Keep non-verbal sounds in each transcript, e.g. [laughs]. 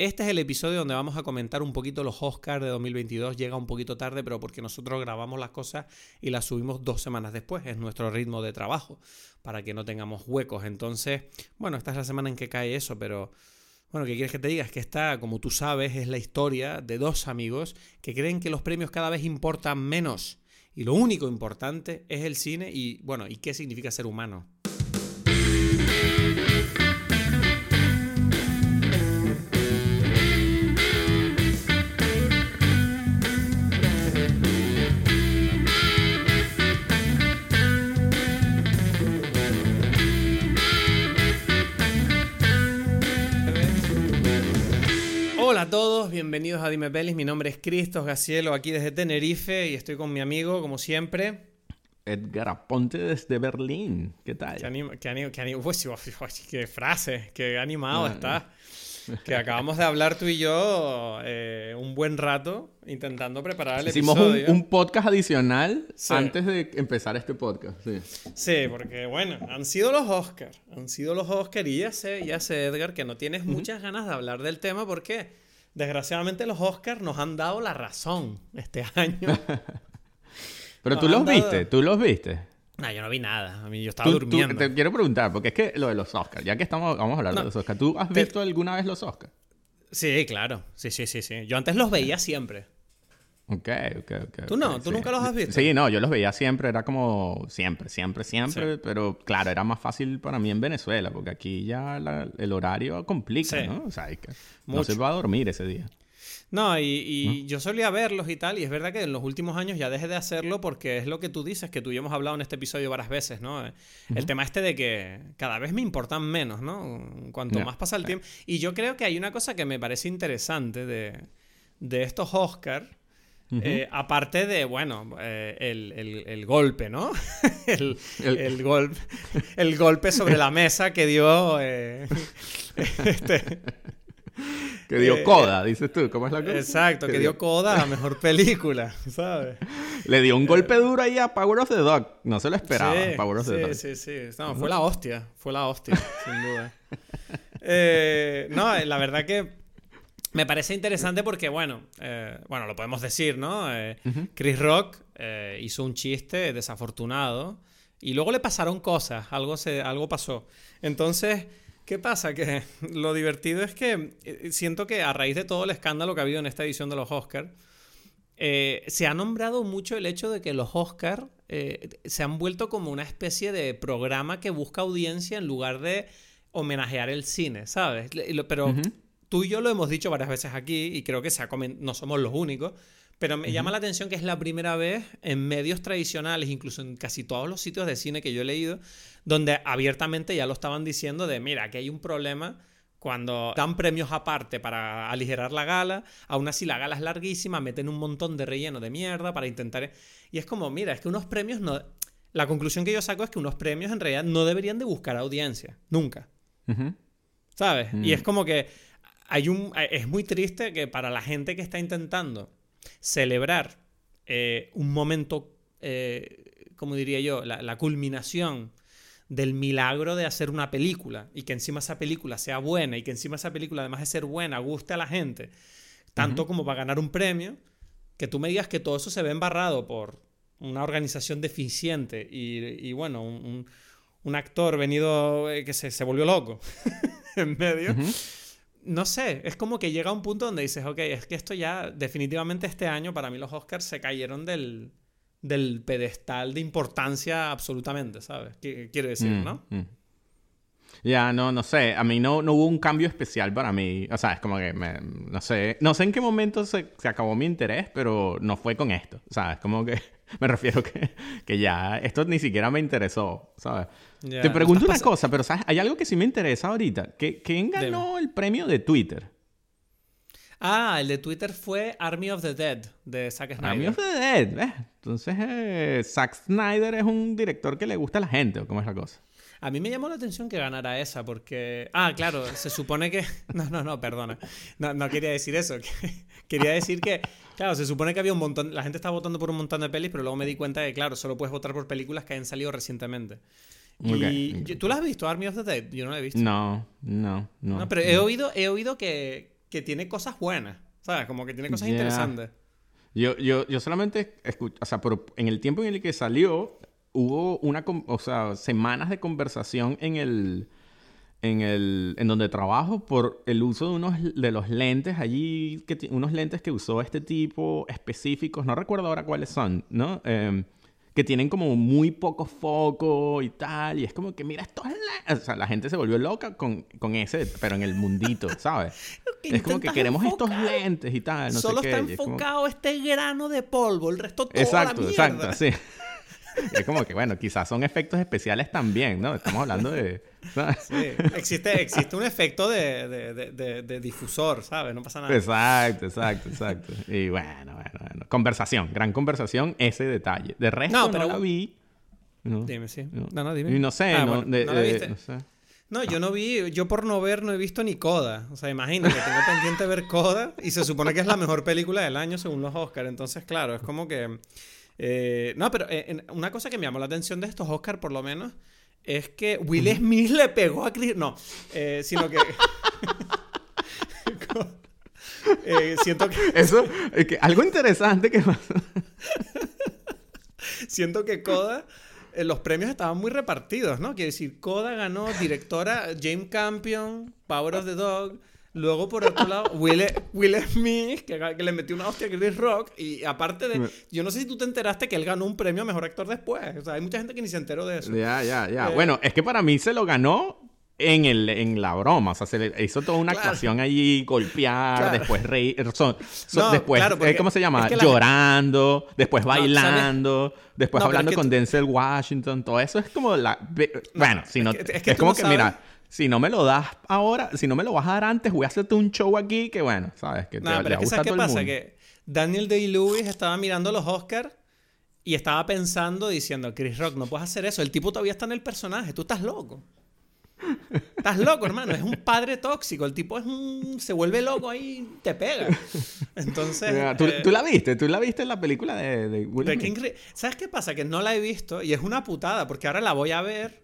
Este es el episodio donde vamos a comentar un poquito los Oscars de 2022. Llega un poquito tarde, pero porque nosotros grabamos las cosas y las subimos dos semanas después. Es nuestro ritmo de trabajo, para que no tengamos huecos. Entonces, bueno, esta es la semana en que cae eso, pero... Bueno, ¿qué quieres que te diga? Es que esta, como tú sabes, es la historia de dos amigos que creen que los premios cada vez importan menos. Y lo único importante es el cine y, bueno, ¿y qué significa ser humano? Hola a todos, bienvenidos a Dime Pelis. Mi nombre es Cristos Gacielo, aquí desde Tenerife y estoy con mi amigo, como siempre. Edgar Aponte desde Berlín. ¿Qué tal? Qué, anima, qué, anima, qué, anima, uy, qué frase, qué animado está. [laughs] Que acabamos de hablar tú y yo eh, un buen rato intentando preparar el Hicimos episodio. un, un, podcast adicional sí. antes de empezar este podcast. Sí. sí, porque bueno, han sido los Oscars. Han sido los Oscars y ya sé, ya sé, Edgar, que no tienes uh -huh. muchas ganas de hablar del tema porque desgraciadamente los Oscars nos han dado la razón este [laughs] año. [laughs] Pero tú los dado... viste, tú los viste. No, yo no vi nada. A mí yo estaba ¿Tú, durmiendo. Tú, te quiero preguntar, porque es que lo de los Oscars, ya que estamos, vamos a hablar no, de los Oscars, ¿tú has visto alguna vez los Oscars? Sí, claro. Sí, sí, sí, sí. Yo antes los veía siempre. Ok, ok, ok. ¿Tú no? okay, ¿Tú sí. nunca los has visto? Sí, no, yo los veía siempre, era como siempre, siempre, siempre, sí. pero claro, era más fácil para mí en Venezuela, porque aquí ya la, el horario complica, sí. ¿no? O sea, que, no se va a dormir ese día. No, y, y ¿no? yo solía verlos y tal, y es verdad que en los últimos años ya dejé de hacerlo porque es lo que tú dices, que tú y yo hemos hablado en este episodio varias veces, ¿no? Uh -huh. El tema este de que cada vez me importan menos, ¿no? Cuanto yeah, más pasa el yeah. tiempo. Y yo creo que hay una cosa que me parece interesante de, de estos Oscars, Uh -huh. eh, aparte de, bueno, eh, el, el, el, golpe, ¿no? [laughs] el, el, gol el golpe sobre la mesa que dio. Eh, [laughs] este, que dio coda, dices tú, ¿cómo es la cosa? Exacto, que, dio coda a la mejor película, ¿sabes? Le dio un golpe duro ahí a Power of the Dog. No se lo esperaba, sí, Power of sí, the Dog. Sí, sí, sí. No, fue la hostia, fue la hostia, sin duda. No, la verdad que me parece interesante porque, bueno, eh, bueno, lo podemos decir, ¿no? Eh, uh -huh. Chris Rock eh, hizo un chiste desafortunado y luego le pasaron cosas, algo, se, algo pasó. Entonces, ¿qué pasa? Que [laughs] lo divertido es que siento que a raíz de todo el escándalo que ha habido en esta edición de los Oscars, se ha nombrado mucho el hecho de que los Oscars se han vuelto como una especie de programa que busca audiencia en lugar de homenajear el cine, ¿sabes? Pero uh -huh. Tú y yo lo hemos dicho varias veces aquí y creo que se ha no somos los únicos, pero me uh -huh. llama la atención que es la primera vez en medios tradicionales, incluso en casi todos los sitios de cine que yo he leído, donde abiertamente ya lo estaban diciendo de, mira, aquí hay un problema cuando dan premios aparte para aligerar la gala, aún así la gala es larguísima, meten un montón de relleno de mierda para intentar... Y es como, mira, es que unos premios no... La conclusión que yo saco es que unos premios en realidad no deberían de buscar audiencia, nunca. Uh -huh. ¿Sabes? Mm. Y es como que hay un... Es muy triste que para la gente que está intentando celebrar eh, un momento, eh, como diría yo, la, la culminación del milagro de hacer una película y que encima esa película sea buena y que encima esa película, además de ser buena, guste a la gente, tanto uh -huh. como para ganar un premio, que tú me digas que todo eso se ve embarrado por una organización deficiente y, y bueno, un, un, actor venido eh, que se, se volvió loco [laughs] en medio. Uh -huh. No sé, es como que llega a un punto donde dices, ok, es que esto ya definitivamente este año para mí los Oscars se cayeron del, del pedestal de importancia absolutamente, ¿sabes? ¿Qué quiere decir, mm, no? Mm. Ya, yeah, no, no sé. A mí no, no hubo un cambio especial para mí. O sea, es como que, me, no sé, no sé en qué momento se, se, acabó mi interés, pero no fue con esto. O sea, es como que [laughs] me refiero que, que ya, esto ni siquiera me interesó, ¿sabes? Yeah. Te pregunto una cosa, pero ¿sabes? Hay algo que sí me interesa ahorita. ¿Quién ganó el premio de Twitter? Ah, el de Twitter fue Army of the Dead, de Zack Snyder. Army of the Dead, ¿ves? Entonces, eh, Zack Snyder es un director que le gusta a la gente, ¿o cómo es la cosa? A mí me llamó la atención que ganara esa, porque... Ah, claro, se supone que... [laughs] No, no, no, perdona. No, no quería decir eso. [laughs] quería decir que, claro, se supone que había un montón... La gente estaba votando por un montón de pelis, pero luego me di cuenta que, claro, solo puedes votar por películas que hayan salido recientemente. Y okay. ¿Tú la has visto, Army of the Dead? Yo no la he visto. No, no, no. No, pero no. he oído, he oído que que tiene cosas buenas, ¿sabes? Como que tiene cosas Ya. interesantes. Yo, yo, yo solamente escuché, o sea, pero en el tiempo en el que salió, hubo una, o sea, semanas de conversación en el, en el, en donde trabajo por el uso de unos, de los lentes allí, que, unos lentes que usó este tipo específicos, no recuerdo ahora cuáles son, ¿no? Em, que tienen como muy poco foco y tal, y es como que mira estos lentes, o sea, la gente se volvió loca con, con ese, pero en el mundito, [laughs] ¿sabes? Es como que queremos estos lentes y tal, no Solo sé qué. está como- enfocado este grano de polvo, el resto todo Exacto, la mierda. exacto, sí. [laughs] Es como que, bueno, quizás son efectos especiales también, ¿no? Estamos hablando de... ¿sabes? Sí, existe, existe un efecto de, de- de- de- difusor, ¿sabes? No pasa nada. Exacto, exacto, exacto. Y bueno, bueno, bueno. Conversación, gran conversación, ese detalle. De resto No, no, pero- la vi. No, Dime, sí. no. No, no, dime. Y no sé, Ah, no, bueno, ¿no la viste? no sé. No, yo no vi, yo por no ver no he visto ni Coda. O sea, imagínate, tengo pendiente ver Coda y se supone que es la mejor película del año según los Oscars. Entonces, claro, es como que... eh, no, pero eh, en- una cosa que me llamó la atención de estos Oscars, por lo menos, es que Will Smith le pegó a Chris... No, eh, sino que... [laughs] Eh, siento que... Eso, es que algo interesante que pasó. Siento que Coda, los premios estaban muy repartidos, ¿no? Quiere decir, Coda ganó directora James Campion, Power of the Dog. Luego, por otro lado, [laughs] Will, Will Smith, que, que le metió una hostia a Chris Rock. Y aparte de. Yo no sé si tú te enteraste que él ganó un premio a mejor actor después. O sea, hay mucha gente que ni se enteró de eso. Ya, ya, ya. Eh, bueno, es que para mí se lo ganó en, el, en la broma. O sea, se le hizo toda una [laughs] Claro. actuación allí, golpear, Claro. después reír. son- son- No, después, claro, ¿cómo se llama? es que Llorando, después ¿sabes? bailando, después No, hablando es con tú- Denzel Washington. Todo eso es como la... Bueno, si no... es que- es Es, que tú como no que, sabes- mira... Si no me lo das ahora, si no me lo vas a dar antes, voy a hacerte un show aquí que, bueno, sabes, que te, No, le pero es que ¿sabes qué pasa? mundo. Que Daniel Day-Lewis estaba mirando los Oscars y estaba pensando, diciendo, Chris Rock, no puedes hacer eso. El tipo todavía está en el personaje. Tú estás loco. Estás loco, hermano. Es un padre tóxico. El tipo es un... se vuelve loco ahí y te pega. Entonces... Mira, ¿Tú, eh, tú la viste? ¿Tú la viste en la película de, de Will Smith? ¿Sabes qué pasa? Que no la he visto y es una putada porque ahora la voy a ver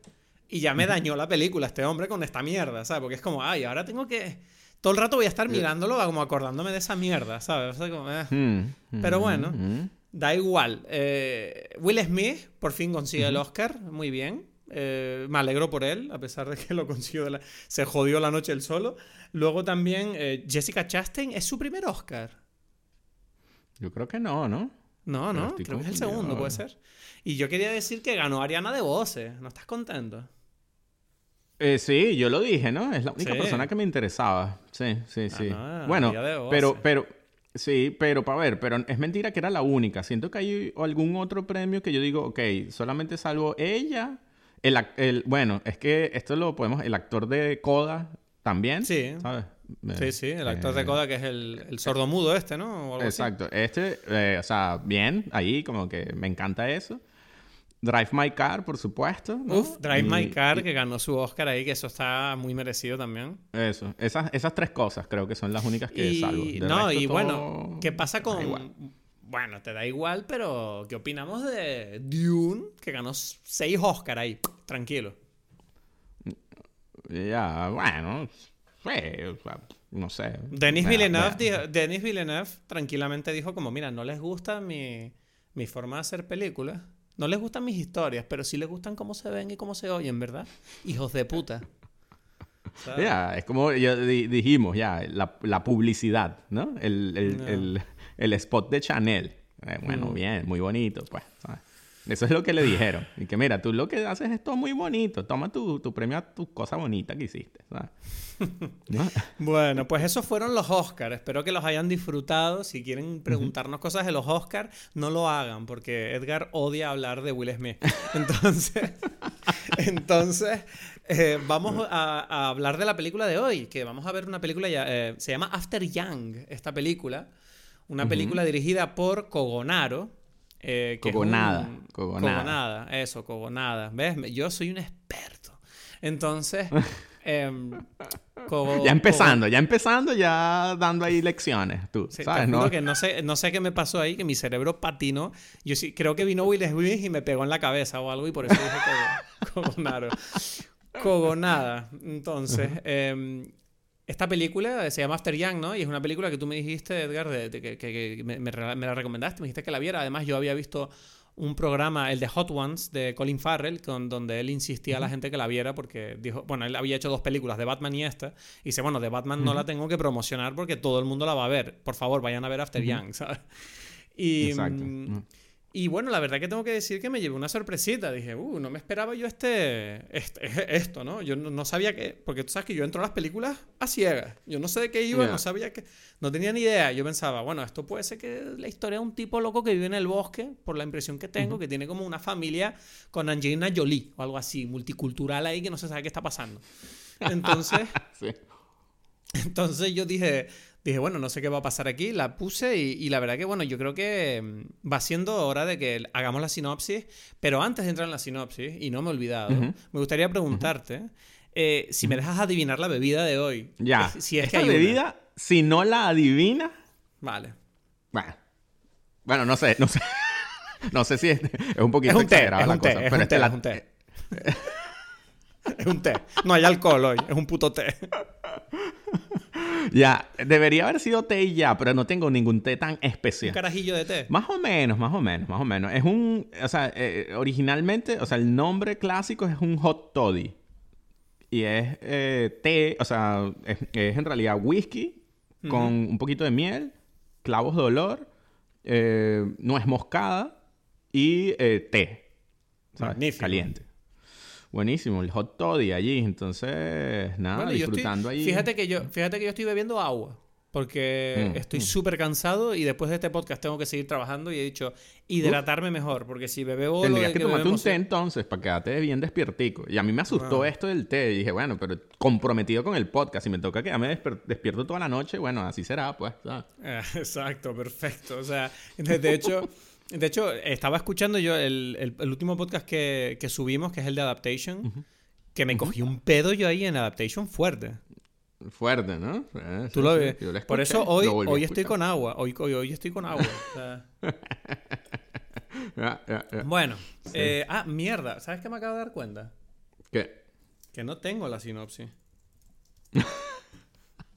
y ya me dañó la película este hombre con esta mierda, ¿sabes? Porque es como, ay, ahora tengo que... Todo el rato voy a estar mirándolo como acordándome de esa mierda, ¿sabes? O sea, como, eh. Mm, Pero mm, bueno. mm. Da igual. Eh, Will Smith por fin consigue el Oscar. Muy bien. Eh, me alegro por él, a pesar de que lo consiguió. de la- Se jodió la noche él solo. Luego también eh, Jessica Chastain es su primer Oscar. Yo creo que no, ¿no? No, Pero no, creo que es el segundo, puede ser. Y yo quería decir que ganó Ariana de Bose. ¿No estás contento? Eh, sí, yo lo dije, ¿no? Es la única Sí. persona que me interesaba. Sí, sí, sí. no, bueno, pero, pero, sí, pero para ver, pero es mentira que era la única. Siento que hay algún otro premio que yo digo, ok, solamente salvo ella. El, el, bueno, es que esto lo podemos, el actor de Coda también. Sí. ¿Sabes? Sí, sí, el actor de Eh, Coda que es el, el sordomudo este, ¿no? O algo así. Exacto. Este, eh, o sea, bien, ahí como que me encanta eso. Drive My Car, por supuesto. ¿no? Uf, Drive My Car, y- que ganó su Oscar ahí, que eso está muy merecido también. Eso, esas, esas tres cosas creo que son las únicas que y, salvo. De no, resto y todo bueno, ¿qué pasa con. Bueno, te da igual, pero ¿qué opinamos de Dune? Que ganó seis Oscar ahí, tranquilo. Ya, bueno, sea, no sé. Denis Villeneuve, me- dijo- Denis Villeneuve tranquilamente dijo como, mira, no les gusta mi, mi forma de hacer películas. No les gustan mis historias, pero sí les gustan cómo se ven y cómo se oyen, ¿verdad? Hijos de puta. Ya, es como ya dijimos, ya, la, la publicidad, ¿no? El, el, No. el, el spot de Chanel. Eh, bueno, Mm. bien, muy bonito, pues. ¿sabes? Eso es lo que le dijeron. Y que mira, tú lo que haces es todo muy bonito. Toma tu, tu premio a tu cosa bonita que hiciste, ¿sabes? [laughs] ¿No? Bueno, pues esos fueron los Oscars. Espero que los hayan disfrutado. Si quieren preguntarnos cosas de los Oscars, no lo hagan, porque Edgar odia hablar de Will Smith. [laughs] Entonces, [laughs] entonces eh, vamos a, a hablar de la película de hoy, que vamos a ver una película, ya, eh, se llama After Young, esta película. Una película dirigida por Cogonaro. Eh, que Cogonada, un- Cogonada. Cogonada, eso, Cogonada. ¿Ves? Yo soy un experto. Entonces, [laughs] em, Ya empezando, ya empezando, ya dando ahí lecciones, tú, Sí, ¿sabes? ¿no? que no sé, no sé qué me pasó ahí, que mi cerebro patinó. Yo sí, creo que vino Will Smith y me pegó en la cabeza o algo y por eso dije Cogo- [laughs] Cogonaro. Cogonada. Entonces, esta película se llama After Young, ¿no? Y es una película que tú me dijiste, Edgar, de, que, me, me, la recomendaste, me dijiste que la viera. Además, yo había visto un programa, el de Hot Ones, de Colin Farrell, con, donde él insistía a la gente que la viera porque dijo, bueno, él había hecho dos películas, de Batman y esta, y dice, bueno, de Batman no la tengo que promocionar porque todo el mundo la va a ver. Por favor, vayan a ver After Young, [laughs] ¿sabes? Y, Exacto. Y bueno, la verdad que tengo que decir que me llevé una sorpresita. Dije, uh, no me esperaba yo este, este [laughs] esto, ¿no? Yo no, sabía que, porque tú sabes que yo entro a las películas a ciegas. Yo no sé de qué iba, no sabía que, no tenía ni idea. Yo pensaba, bueno, esto puede ser que la historia de un tipo loco que vive en el bosque, por la impresión que tengo, que tiene como una familia con Angelina Jolie o algo así, multicultural ahí que no se sabe qué está pasando. [laughs] Entonces, entonces yo dije, dije, bueno, no sé qué va a pasar aquí, la puse y, la verdad que, bueno, yo creo que mm, va siendo hora de que hagamos la sinopsis, pero antes de entrar en la sinopsis, y no me he olvidado, me gustaría preguntarte eh, si me dejas adivinar la bebida de hoy. Ya. Si es que hay bebida, si no la adivina... Vale. Bueno. Bueno, no sé, no sé. [laughs] no sé si es, es un poquito es un té, es un té, es un té, es un té. es un té. No hay alcohol hoy, es un puto té. Ya, debería haber sido té y ya, pero no tengo ningún té tan especial. ¿Un carajillo de té? Más o menos, más o menos, más o menos. Es un, o sea, eh, originalmente, o sea, el nombre clásico es un hot toddy. Y es eh, té, o sea, es, en realidad whisky con un poquito de miel, clavos de olor, eh, nuez moscada y té. ¿sabes? Caliente. Buenísimo, el hot toddy allí. Entonces, nada, disfrutando allí. Fíjate que yo, fíjate que yo estoy bebiendo agua. Porque mm, estoy mm. súper cansado y después de este podcast tengo que seguir trabajando y he dicho hidratarme mejor. Porque si bebo. Tendrías que, que tomarte un té entonces para quedarte bien despiertico. Y a mí me asustó ah. esto del té. Y dije, bueno, pero comprometido con el podcast. Si me toca quedarme despierto toda la noche, bueno, así será, pues. [laughs] exacto, perfecto. O sea, de hecho. [laughs] De hecho, estaba escuchando yo el, último podcast que, subimos, que es el de Adaptation, que me cogí un pedo yo ahí en Adaptation fuerte. Fuerte, ¿no? Tú lo ves. Por eso hoy, hoy estoy con agua. Hoy, hoy, estoy con agua. Bueno. Eh, ah, mierda. ¿Sabes qué me acabo de dar cuenta? ¿Qué? Que no tengo la sinopsis.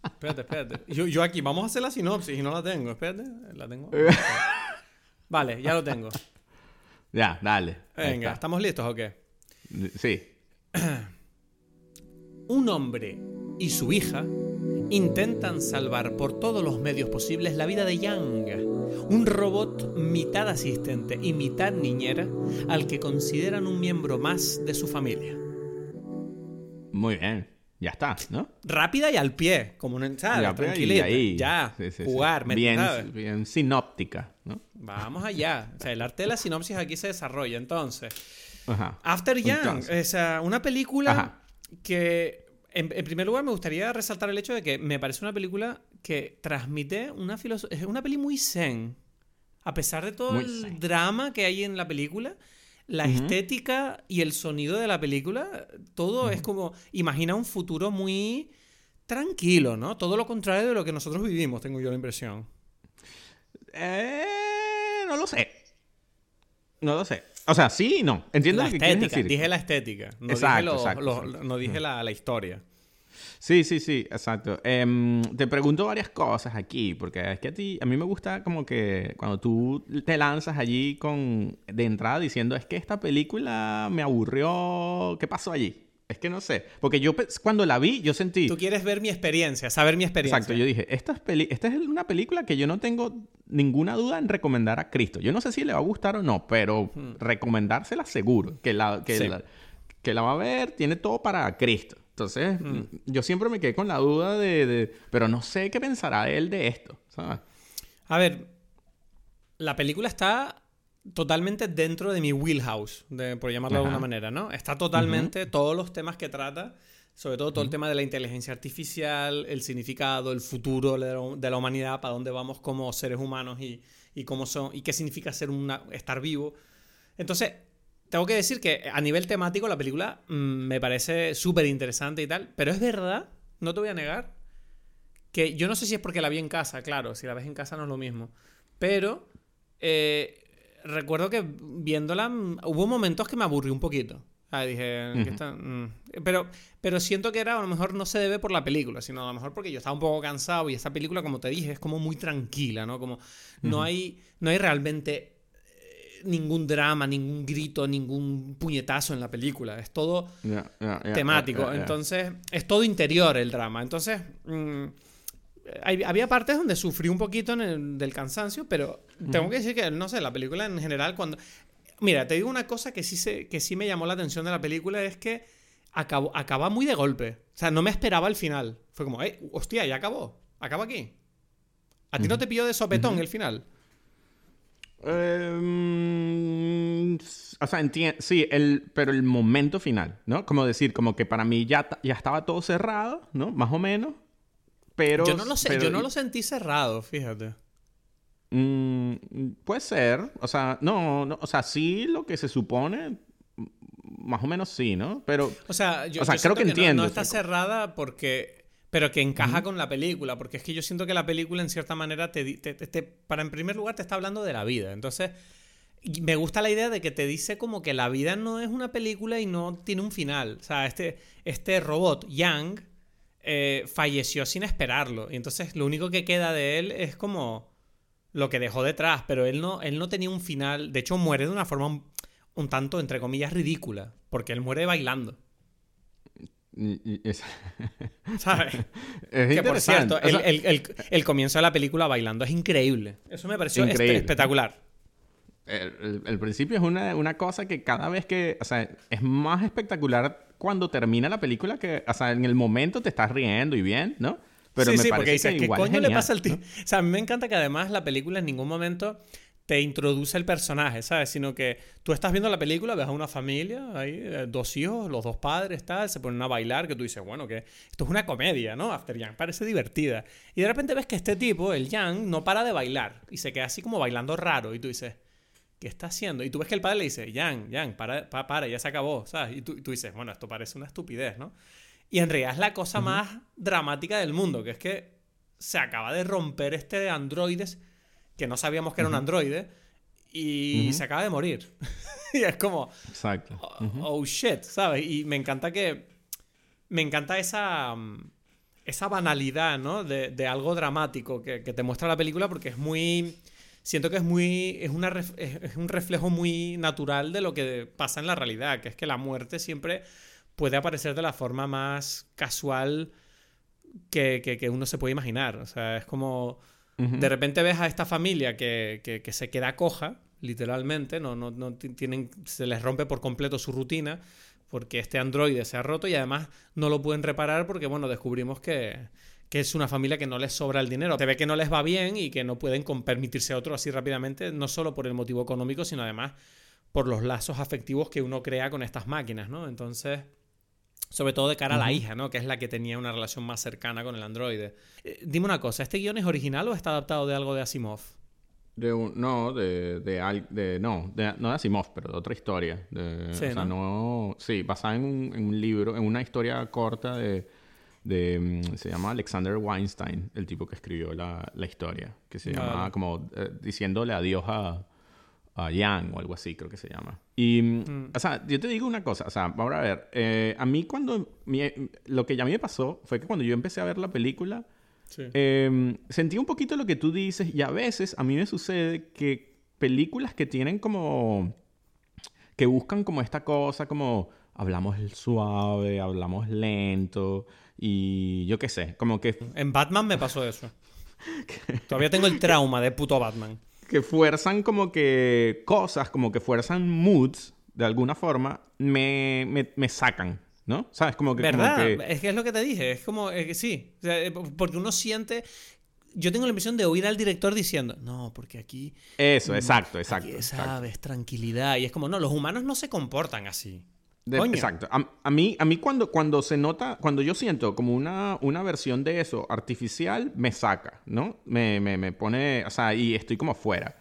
espérate, espérate. Yo, yo, aquí, vamos a hacer la sinopsis y no la tengo. Espérate, la tengo. [laughs] Vale, ya lo tengo. [laughs] ya, dale. Venga, ¿estamos listos o qué? Sí. [clears throat] Un hombre y su hija intentan salvar por todos los medios posibles la vida de Yang, un robot mitad asistente y mitad niñera al que consideran un miembro más de su familia. Muy bien. Ya está, ¿no? Rápida y al pie, como una ensalada, tranquilita. Ahí. Ya, jugar, bien, bien sinóptica, ¿no? Vamos allá. O sea, el arte de la sinopsis aquí se desarrolla. Entonces, After Young, es una película que, en, primer lugar, me gustaría resaltar el hecho de que me parece una película que transmite una filosofía. Es una peli muy zen. A pesar de todo el drama que hay en la película, la estética y el sonido de la película, todo es como, imagina un futuro muy tranquilo, ¿no? Todo lo contrario de lo que nosotros vivimos, tengo yo la impresión. Eh, no lo sé. No lo sé. O sea, sí y no. Entiendo lo que quieres decir. Dije la estética. No dije, no dije la, la historia. Sí, sí, sí, exacto. Em, te pregunto varias cosas aquí, porque es que a ti, a mí me gusta como que cuando tú te lanzas allí con, de entrada diciendo, es que esta película me aburrió, ¿qué pasó allí? Es que no sé, porque yo cuando la vi, yo sentí... Tú quieres ver mi experiencia, saber mi experiencia. Exacto, yo dije, esta es, peli esta es una película que yo no tengo ninguna duda en recomendar a Cristo. Yo no sé si le va a gustar o no, pero hmm. recomendársela seguro, que la, que, la, que la va a ver, tiene todo para Cristo. Entonces, mm. yo siempre me quedé con la duda de, Pero no sé qué pensará él de esto, ¿sabes? A ver, la película está totalmente dentro de mi wheelhouse, por llamarlo de alguna manera, ¿no? Está totalmente todos los temas que trata, sobre todo todo el tema de la inteligencia artificial, el significado, el futuro de la, humanidad, para dónde vamos como seres humanos y, y cómo son y qué significa ser una, estar vivo. Entonces, tengo que decir que a nivel temático la película mm, me parece súper interesante y tal, pero es verdad, no te voy a negar, que yo no sé si es porque la vi en casa, claro, si la ves en casa no es lo mismo, pero eh, recuerdo que viéndola mm, hubo momentos que me aburrí un poquito. Ah, dije, ¿qué está? Mm. Pero, pero siento que era, a lo mejor no se debe por la película, sino a lo mejor porque yo estaba un poco cansado y esa película, como te dije, es como muy tranquila, ¿no? Como no, hay, no hay realmente eh, ningún drama, ningún grito, ningún puñetazo en la película. Es todo temático. Entonces, es todo interior el drama. Entonces, mm, había partes donde sufrí un poquito del cansancio, pero tengo que decir que, no sé, la película en general, cuando Mira, te digo una cosa que sí, se, que sí me llamó la atención de la película, es que acabó, acaba muy de golpe. O sea, no me esperaba el final. Fue como, eh, hostia, ya acabó. Acaba aquí. ¿A ti no te pilló de sopetón el final? Em, o sea, sí, el, pero el momento final, ¿no? Como decir, como que para mí ya, ya estaba todo cerrado, ¿no? Más o menos. Pero. Yo no lo, sé, yo no lo sentí cerrado, fíjate. Mm, puede ser. O sea, no, no, o sea, sí lo que se supone, más o menos sí, ¿no? Pero. O sea, yo, creo que, entiendo. No, está cerrada porque. Pero que encaja con la película. Porque es que yo siento que la película, en cierta manera, te, te, para en primer lugar, te está hablando de la vida. Entonces. Me gusta la idea de que te dice como que la vida no es una película y no tiene un final. O sea, este, este robot, Yang, eh, falleció sin esperarlo. Y entonces lo único que queda de él es como lo que dejó detrás, pero él no, él no tenía un final. De hecho, muere de una forma un, tanto, entre comillas, ridícula, porque él muere bailando. [laughs] ¿Sabes? Es que por cierto, el, comienzo de la película bailando es increíble. Eso me pareció espectacular. El, principio es una, una, cosa que cada vez que. O sea, es más espectacular cuando termina la película que. O sea, en el momento te estás riendo y bien, ¿no? Pero sí, me sí, porque dices, ¿qué coño le pasa al tío? O sea, a mí me encanta que además la película en ningún momento te introduce el personaje, ¿sabes? Sino que tú estás viendo la película, ves a una familia, hay eh, dos hijos, los dos padres, tal, se ponen a bailar, que tú dices, bueno, que esto es una comedia, ¿no? After Young, parece divertida. Y de repente ves que este tipo, el Young, no para de bailar y se queda así como bailando raro y tú dices, ¿qué está haciendo? Y tú ves que el padre le dice, Young, Young, para, para, para ya se acabó, ¿sabes? Y tú, y tú dices, bueno, esto parece una estupidez, ¿no? Y en realidad es la cosa más dramática del mundo, que es que se acaba de romper este de androides, que no sabíamos que era un androide, y se acaba de morir. [laughs] y es como... Exacto. Oh, oh, shit, ¿sabes? Y me encanta que... Me encanta esa... Esa banalidad, ¿no? De, algo dramático que, te muestra la película porque es muy... Siento que es muy... Es, una, es un reflejo muy natural de lo que pasa en la realidad, que es que la muerte siempre puede aparecer de la forma más casual que, uno se puede imaginar. O sea, es como... De repente ves a esta familia que, se queda coja, literalmente, no, no, no, tienen, se les rompe por completo su rutina porque este androide se ha roto y además no lo pueden reparar porque, bueno, descubrimos que, que es una familia que no les sobra el dinero. Se ve que no les va bien y que no pueden permitirse otro así rápidamente, no solo por el motivo económico, sino además por los lazos afectivos que uno crea con estas máquinas, ¿no? Entonces, sobre todo de cara a la hija, ¿no? Que es la que tenía una relación más cercana con el androide. Eh, dime una cosa, ¿este guion es original o está adaptado de algo de Asimov? De no, de, de, no, de, no de Asimov, pero de otra historia. sí, o sea, ¿no? sí, basada en un, libro, en una historia corta de, mm, se llama Alexander Weinstein, el tipo que escribió la, historia, que se llama como eh, diciéndole adiós a, a Yang o algo así, creo que se llama. Y, mm. o sea, yo te digo una cosa, o sea, vamos a ver, eh, a mí cuando, lo que ya a mí me pasó fue que cuando yo empecé a ver la película, em, sentí un poquito lo que tú dices y a veces a mí me sucede que películas que tienen como, que buscan como esta cosa, como hablamos suave, hablamos lento y yo qué sé, como que... En Batman me pasó eso. [laughs] Todavía tengo el trauma de puto Batman que fuerzan como que cosas, como que fuerzan moods, de alguna forma, me, me, sacan, ¿no? ¿Sabes? Como que... ¿Verdad? Es que es lo que te dije, es como, que sí, eh, porque uno siente... Yo tengo la impresión de oír al director diciendo, no, porque aquí... Eso, exacto, exacto. sabes, tranquilidad. Y es como, no, los humanos no se comportan así exacto. A, mí, a mí cuando, cuando se nota, cuando yo siento como una, una versión de eso artificial, me saca, ¿no? Me, me, me pone, o sea, y estoy como fuera.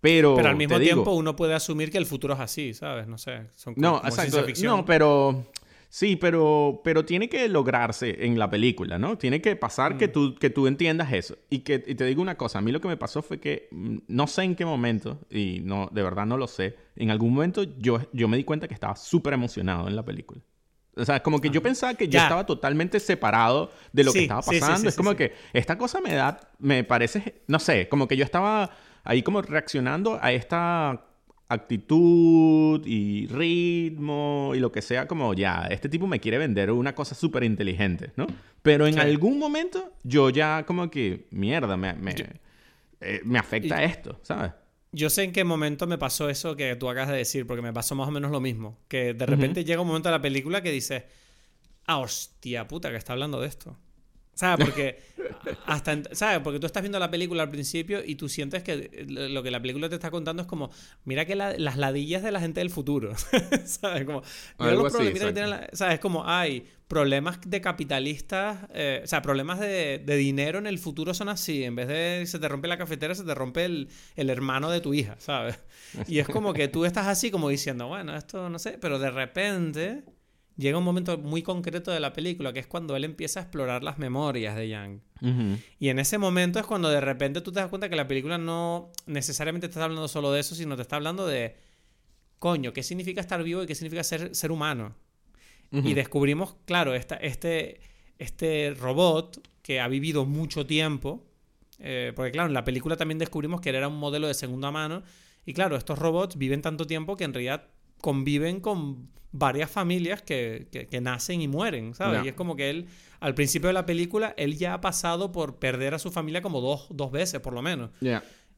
Pero, pero al mismo tiempo uno puede asumir que el futuro es así, ¿sabes? No sé. Son no, exacto. No, pero... Sí, pero, pero tiene que lograrse en la película, ¿no? Tiene que pasar que, mm. tú, que tú entiendas eso. Y, que, y te digo una cosa, a mí lo que me pasó fue que mm, no sé en qué momento, y no, de verdad no lo sé, en algún momento yo, yo me di cuenta que estaba súper emocionado en la película. O sea, como que yo pensaba que yo estaba totalmente separado de lo que estaba pasando. es como que esta cosa me da, me parece, no sé, como que yo estaba ahí como reaccionando a esta actitud y ritmo y lo que sea, como ya, este tipo me quiere vender una cosa súper inteligente, ¿no? Pero en algún momento yo ya como que, mierda, me, me, eh, afecta esto, ¿sabes? Yo sé en qué momento me pasó eso que tú acabas de decir, porque me pasó más o menos lo mismo. Que de repente llega un momento de la película que dices, ah, hostia puta, que está hablando de esto. ¿Sabes? Porque hasta ¿sabes? Porque tú estás viendo la película al principio y tú sientes que lo que la película te está contando es como, mira que las ladillas de la gente del futuro, [laughs] ¿sabes? Como, mira los problemas que tienen, ¿sabes? Como hay problemas de capitalistas, eh, o sea, problemas de, dinero en el futuro son así, en vez de se te rompe la cafetera, se te rompe el, el hermano de tu hija, ¿sabes? Y es como que tú estás así como diciendo, bueno, esto no sé, pero de repente llega un momento muy concreto de la película, que es cuando él empieza a explorar las memorias de Yang. Y en ese momento es cuando de repente tú te das cuenta que la película no necesariamente te está hablando solo de eso, sino te está hablando de, coño, ¿qué significa estar vivo y qué significa ser, ser humano? Y descubrimos, claro, esta, este, este robot que ha vivido mucho tiempo, eh, porque claro, en la película también descubrimos que era un modelo de segunda mano, y claro, estos robots viven tanto tiempo que en realidad conviven con varias familias que, que, nacen y mueren, ¿sabes? Y es como que él, al principio de la película, él ya ha pasado por perder a su familia como dos, dos veces, por lo menos.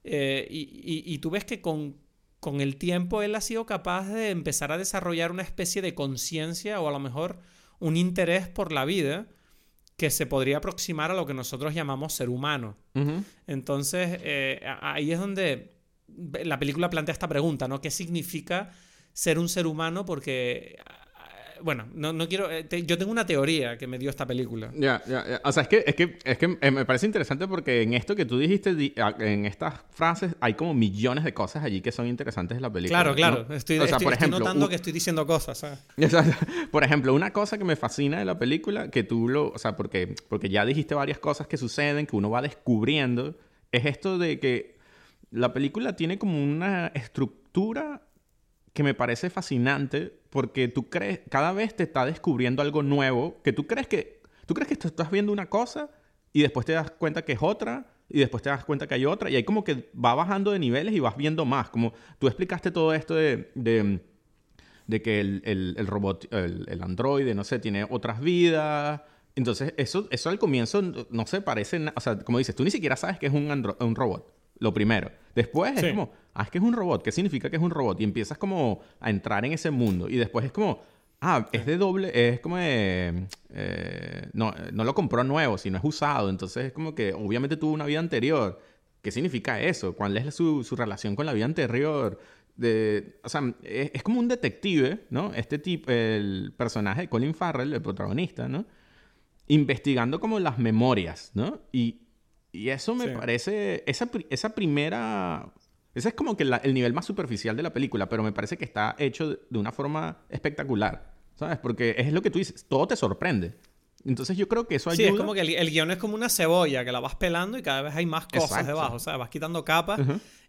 Eh, y, y, tú ves que con, con el tiempo él ha sido capaz de empezar a desarrollar una especie de conciencia o a lo mejor un interés por la vida que se podría aproximar a lo que nosotros llamamos ser humano. Entonces, eh, ahí es donde la película plantea esta pregunta, ¿no? ¿Qué significa ser un ser humano porque bueno, no, no quiero. Eh, yo tengo una teoría que me dio esta película. Ya, ya, O sea, es que, es que, es que eh, me parece interesante porque en esto que tú dijiste, en estas frases, hay como millones de cosas allí que son interesantes de la película. Claro, claro. Estoy, por ejemplo, notando que estoy diciendo cosas. [laughs] Por ejemplo, una cosa que me fascina de la película, que tú lo. O sea, porque, porque ya dijiste varias cosas que suceden, que uno va descubriendo, es esto de que la película tiene como una estructura que me parece fascinante porque tú crees, cada vez te está descubriendo algo nuevo, que tú crees que, tú crees que estás viendo una cosa y después te das cuenta que es otra y después te das cuenta que hay otra y ahí como que va bajando de niveles y vas viendo más, como tú explicaste todo esto de, de, que el, el, robot, el, el, androide, no sé, tiene otras vidas. Entonces, eso, eso al comienzo, no sé, parece, o sea, como dices, tú ni siquiera sabes que es un, un robot, lo primero. Después es como, ah, es que es un robot, ¿qué significa que es un robot? Y empiezas como a entrar en ese mundo. Y después es como, ah, es de doble, es como de, eh, no, no lo compró nuevo, sino es usado. Entonces es como que obviamente tuvo una vida anterior. ¿Qué significa eso? ¿Cuál es su, su relación con la vida anterior? De, o sea, es, como un detective, ¿no? Este tipo, el personaje de Colin Farrell, el protagonista, ¿no? Investigando como las memorias, ¿no? Y, y eso me parece, esa, esa primera ese es como que el nivel más superficial de la película, pero me parece que está hecho de una forma espectacular, ¿sabes? Porque es lo que tú dices, todo te sorprende. Entonces yo creo que eso ayuda. Sí, es como que el, guion es como una cebolla que la vas pelando y cada vez hay más cosas debajo, o sea, vas quitando capas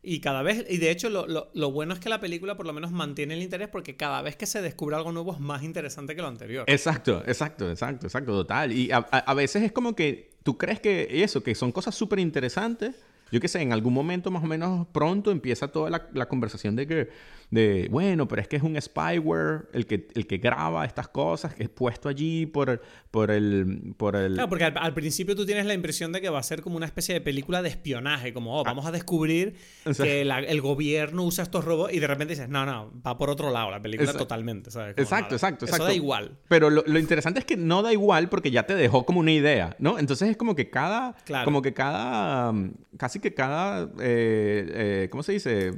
y cada vez, y de hecho lo, lo, bueno es que la película por lo menos mantiene el interés porque cada vez que se descubre algo nuevo es más interesante que lo anterior. Exacto, exacto, exacto, exacto, total. Y a, a veces es como que tú crees que eso, que son cosas súper interesantes yo qué sé, en algún momento más o menos pronto empieza toda la, conversación de que, de, bueno, pero es que es un spyware el que, el que graba estas cosas, que es puesto allí por, por, el, por el... Claro, porque al, principio tú tienes la impresión de que va a ser como una especie de película de espionaje, como, oh, vamos a descubrir que el gobierno usa estos robots y de repente dices, no, no, va por otro lado la película totalmente, ¿sabes? exacto, exacto, exacto. Eso da igual. Pero lo, lo, interesante es que no da igual porque ya te dejó como una idea, ¿no? Entonces es como que cada... Como que cada... Casi que cada, eh, eh, ¿cómo se dice?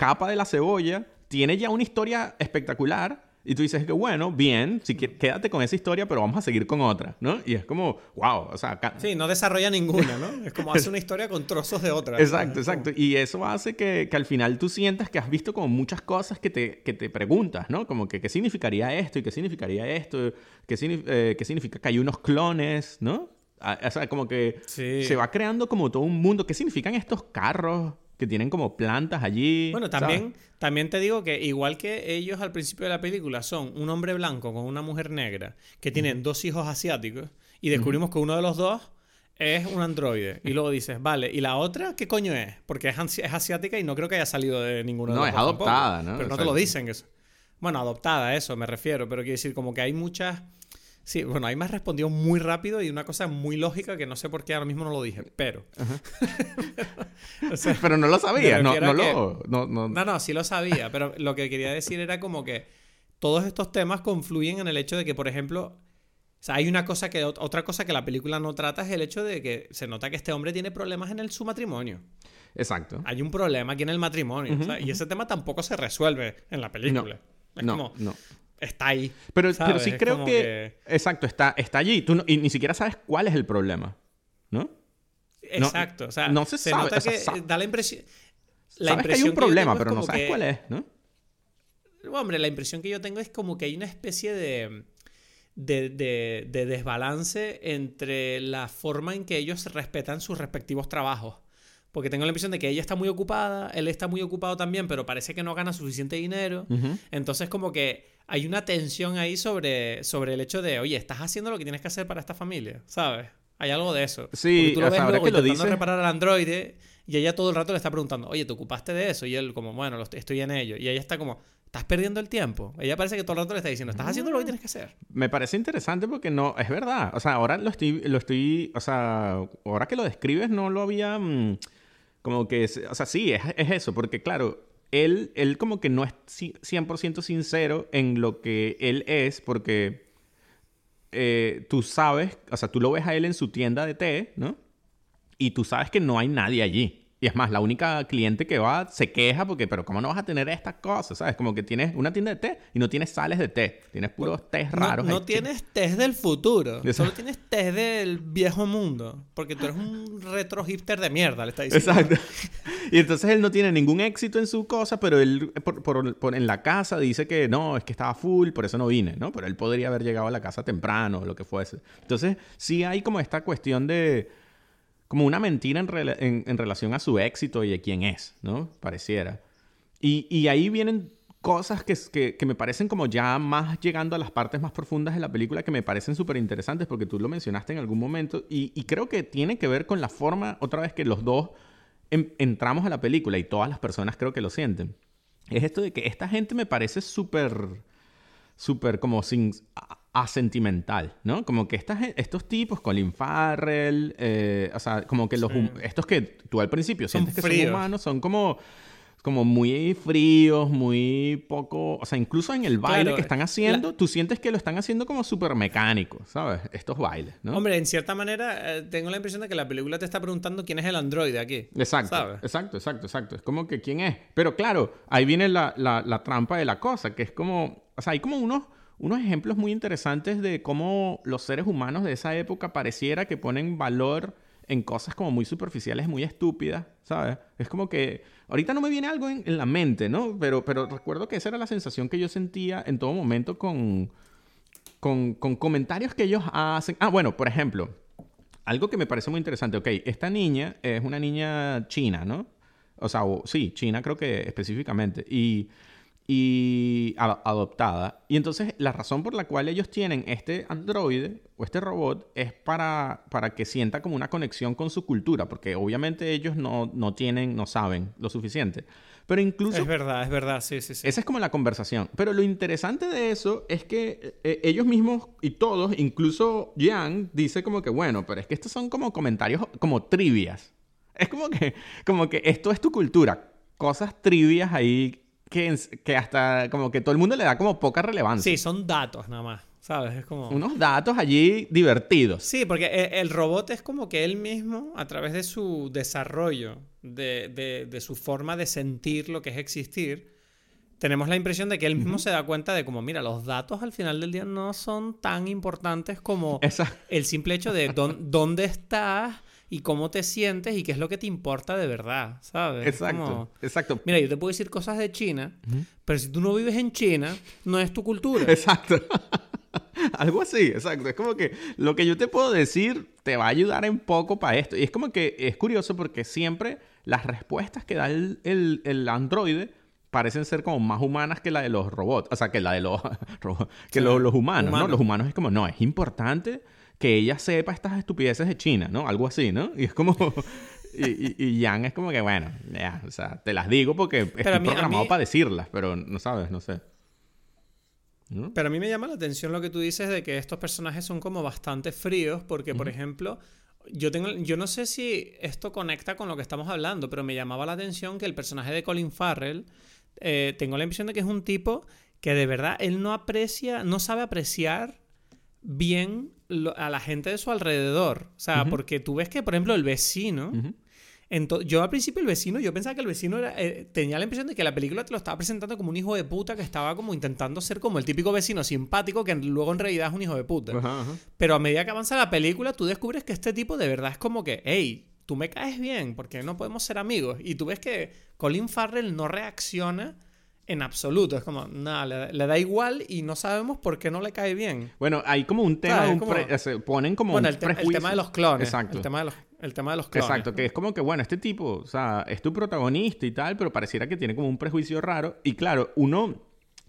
Capa de la cebolla tiene ya una historia espectacular Y tú dices que, bueno, bien, si quédate con esa historia, pero vamos a seguir con otra, ¿no? Y es como, wow, o sea... Sí, no desarrolla ninguna, ¿no? Es como hace una historia con trozos de otra. Exacto, exacto. Y eso hace que, que, al final tú sientas que has visto como muchas cosas que te, que te preguntas, ¿no? Como que, ¿qué significaría esto? ¿Y qué significaría esto? ¿Qué, eh, ¿qué significa que hay unos clones, ¿no? O sea, como que se va creando como todo un mundo. ¿Qué significan estos carros? Que tienen como plantas allí. Bueno, también, también te digo que igual que ellos al principio de la película son un hombre blanco con una mujer negra que tienen dos hijos asiáticos y descubrimos que uno de los dos es un androide. Y luego dices, vale, ¿y la otra qué coño es? Porque es, asiática y no creo que haya salido de ninguno de los dos. No, es adoptada, ¿no? Pero no te lo dicen. Eso. Bueno, adoptada, eso me refiero. Pero quiero decir, como que hay muchas Sí, bueno, ahí me has respondido muy rápido y una cosa muy lógica que no sé por qué ahora mismo no lo dije, pero... [laughs] pero no lo sabía, no, no, lo, no, no, no, sí lo sabía, pero lo que quería decir era como que todos estos temas confluyen en el hecho de que, por ejemplo, o sea, hay una cosa que, otra cosa que la película no trata es el hecho de que se nota que este hombre tiene problemas en el, su matrimonio. Exacto. Hay un problema aquí en el matrimonio. y ese tema tampoco se resuelve en la película. Es como, no está ahí. Pero, pero sí creo que, Exacto, está, está allí. Tú y ni siquiera sabes cuál es el problema. ¿No? Exacto. o sea, no se, sabe. Nota que da la impresión. La sabes que hay un problema, pero no sabes cuál es, ¿no? Hombre, la impresión que yo tengo es como que hay una especie de, de, de, de desbalance entre la forma en que ellos respetan sus respectivos trabajos. Porque tengo la impresión de que ella está muy ocupada, él está muy ocupado también, pero parece que no gana suficiente dinero. Entonces como que hay una tensión ahí sobre, sobre el hecho de, oye, estás haciendo lo que tienes que hacer para esta familia, ¿sabes? Hay algo de eso. Sí, tú lo ves luego que lo dice... reparar al androide y ella todo el rato le está preguntando, oye, ¿te ocupaste de eso? Y él como, bueno, estoy en ello. Y ella está como, estás perdiendo el tiempo. Ella parece que todo el rato le está diciendo, estás haciendo lo que tienes que hacer. Me parece interesante porque no, es verdad. O sea, ahora lo estoy, lo estoy, o sea, ahora que lo describes no lo había, mm, como que, o sea, sí, es, es eso, porque claro, él, él como que no es 100% sincero en lo que él es, porque eh, tú sabes, o sea, tú lo ves a él en su tienda de té, ¿no? Y tú sabes que no hay nadie allí. Y es más, la única cliente que va se queja porque, pero ¿cómo no vas a tener estas cosas? ¿Sabes? Como que tienes una tienda de té y no tienes sales de té. Tienes puros tés raros. No, tienes tés del futuro. Solo tienes tés del viejo mundo. Porque tú eres un retro hipster de mierda, le está diciendo. Exacto. Y entonces él no tiene ningún éxito en su cosa, pero él por, en la casa dice que no, es que estaba full, por eso no vine, ¿no? Pero él podría haber llegado a la casa temprano o lo que fuese. Entonces, sí hay como esta cuestión de como una mentira en, relación a su éxito y a quién es, ¿no? Pareciera. Y, ahí vienen cosas que, me parecen como ya más llegando a las partes más profundas de la película que me parecen súper interesantes porque tú lo mencionaste en algún momento y, creo que tiene que ver con la forma, otra vez que los dos entramos a la película y todas las personas creo que lo sienten. Es esto de que esta gente me parece súper, súper como sin asentimental, ¿no? Como que estas, estos tipos, Colin Farrell, eh, o sea, como que los, estos que tú al principio sientes que son humanos, son como, como muy fríos, muy poco, o sea, incluso en el baile que están haciendo, tú sientes que lo están haciendo como súper mecánico, ¿sabes? Estos bailes, ¿no? Hombre, en cierta manera, eh, tengo la impresión de que la película te está preguntando quién es el androide aquí. Exacto, exacto, exacto, exacto. Es como que quién es. Pero claro, ahí viene la, la, la trampa de la cosa, que es como, o sea, hay como unos unos ejemplos muy interesantes de cómo los seres humanos de esa época pareciera que ponen valor en cosas como muy superficiales, muy estúpidas, ¿sabes? Es como que ahorita no me viene algo en, la mente, ¿no? Pero, pero recuerdo que esa era la sensación que yo sentía en todo momento con, con, con comentarios que ellos hacen. Ah, bueno, por ejemplo, algo que me parece muy interesante. Ok, esta niña es una niña china, ¿no? O sea, sí, china creo que específicamente. Y y adoptada. Y entonces la razón por la cual ellos tienen este androide o este robot es para, para que sienta como una conexión con su cultura, porque obviamente ellos no, no tienen, no saben lo suficiente. Pero incluso... Es verdad, es verdad, sí, sí, sí. Esa es como la conversación. Pero lo interesante de eso es que eh, ellos mismos y todos, incluso Yang, dice como que, bueno, pero es que estos son como comentarios, como trivias. Es como que, como que esto es tu cultura. Cosas trivias ahí que, que hasta como que todo el mundo le da como poca relevancia. Sí, son datos nada más. ¿Sabes? Es como... Unos datos allí divertidos. Sí, porque e, el robot es como que él mismo, a través de su desarrollo, de, de, de su forma de sentir lo que es existir, tenemos la impresión de que él mismo se da cuenta de como, mira, los datos al final del día no son tan importantes como el simple hecho de dónde estás y cómo te sientes y qué es lo que te importa de verdad, ¿sabes? Exacto, exacto. Mira, yo te puedo decir cosas de China, pero si tú no vives en China, no es tu cultura. Exacto. [laughs] Algo así, exacto. Es como que lo que yo te puedo decir te va a ayudar en poco para esto. Y es como que es curioso porque siempre las respuestas que da el, el, androide parecen ser como más humanas que la de los robots. O sea, que la de los, [laughs] que los, humanos, ¿no? Los humanos es como, no, es importante que ella sepa estas estupideces de China, ¿no? Algo así, ¿no? Y es como... [laughs] y, y, Yang es como que, bueno, ya, o sea, te las digo porque estoy programado para decirlas, pero no sabes, no sé. Pero a mí me llama la atención lo que tú dices de que estos personajes son como bastante fríos, porque, por ejemplo, yo, tengo, yo no sé si esto conecta con lo que estamos hablando, pero me llamaba la atención que el personaje de Colin Farrell, eh, tengo la impresión de que es un tipo que de verdad él no aprecia, no sabe apreciar bien a la gente de su alrededor. O sea, porque tú ves que, por ejemplo, el vecino. yo al principio el vecino, yo pensaba que el vecino era, eh, tenía la impresión de que la película te lo estaba presentando como un hijo de puta que estaba como intentando ser como el típico vecino simpático que luego en realidad es un hijo de puta. Pero a medida que avanza la película, tú descubres que este tipo de verdad es como que, hey, tú me caes bien, porque no podemos ser amigos. Y tú ves que Colin Farrell no reacciona en absoluto. Es como, nada, le, da igual y no sabemos por qué no le cae bien. Bueno, hay como un tema, ponen como bueno, el, tema de los clones. Exacto. El tema de los, el tema de los clones. Exacto, que es como que, bueno, este tipo, o sea, es tu protagonista y tal, pero pareciera que tiene como un prejuicio raro. Y claro, uno,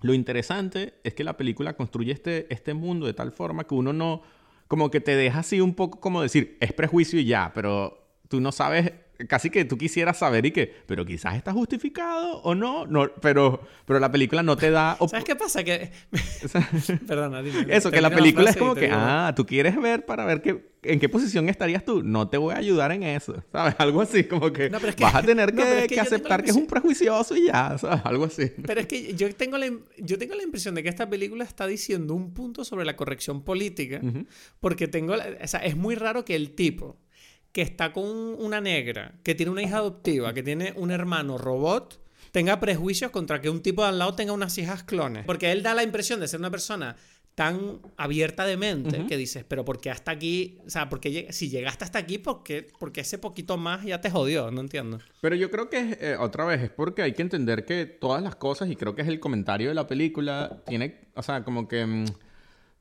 lo interesante es que la película construye este, este mundo de tal forma que uno no, como que te deja así un poco como decir, es prejuicio y ya, pero tú no sabes casi que tú quisieras saber y que, pero quizás está justificado o no, no pero, pero la película no te da... ¿Sabes qué pasa? Que... [laughs] Perdona, dime. Eso, que la película es como que, ah, tú quieres ver para ver qué, en qué posición estarías tú. No te voy a ayudar en eso, ¿sabes? Algo así, como que, vas a tener que, aceptar que es un prejuicioso y ya, ¿sabes? Algo así. Pero es que yo tengo, la, yo tengo la impresión de que esta película está diciendo un punto sobre la corrección política, porque tengo, o sea, es muy raro que el tipo que está con una negra, que tiene una hija adoptiva, que tiene un hermano robot, tenga prejuicios contra que un tipo de al lado tenga unas hijas clones. Porque él da la impresión de ser una persona tan abierta de mente que dices, pero ¿por qué hasta aquí? O sea, porque si llegaste hasta aquí, ¿por qué? porque ese poquito más ya te jodió? No entiendo. Pero yo creo que, eh, otra vez, es porque hay que entender que todas las cosas, y creo que es el comentario de la película, tiene, o sea, como que... Mm,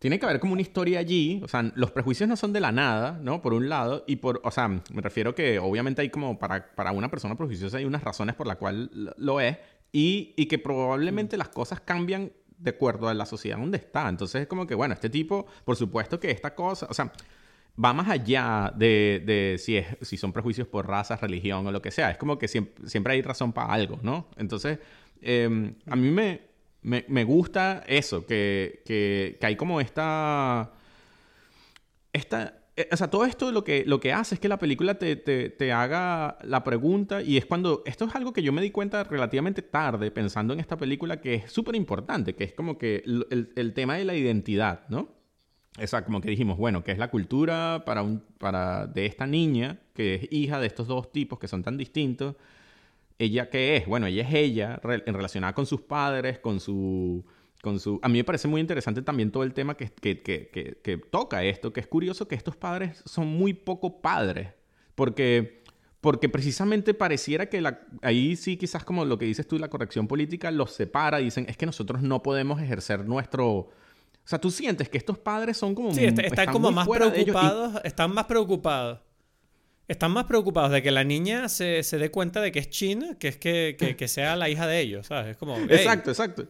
tiene que haber como una historia allí, o sea, los prejuicios no son de la nada, ¿no? Por un lado, y por, o sea, me refiero que obviamente hay como para, para una persona prejuiciosa hay unas razones por las cuales lo es, y, y que probablemente las cosas cambian de acuerdo a la sociedad donde está. Entonces es como que, bueno, este tipo, por supuesto que esta cosa, o sea, va más allá de, de si, es, si son prejuicios por raza, religión o lo que sea. Es como que siempre, siempre hay razón para algo, ¿no? Entonces, eh, a mí me, me, me gusta eso, que, que, que, hay como esta... esta eh, o sea, todo esto lo que, lo que hace es que la película te, te, te, haga la pregunta y es cuando... Esto es algo que yo me di cuenta relativamente tarde pensando en esta película que es súper importante, que es como que el, el, tema de la identidad, ¿no? O sea, como que dijimos, bueno, que es la cultura para un, para, de esta niña, que es hija de estos dos tipos que son tan distintos ¿Ella qué es? Bueno, ella es ella, en relacionada con sus padres, con su, con su... A mí me parece muy interesante también todo el tema que, que, que, que, toca esto, que es curioso que estos padres son muy poco padres, porque, porque precisamente pareciera que la, ahí sí quizás como lo que dices tú, la corrección política los separa, dicen, es que nosotros no podemos ejercer nuestro... O sea, tú sientes que estos padres son como... Sí, están, como más preocupados, están más preocupados están más preocupados de que la niña se, se dé cuenta de que es china que es que, que, que [laughs] sea la hija de ellos, ¿sabes? Es como... Exacto, exacto.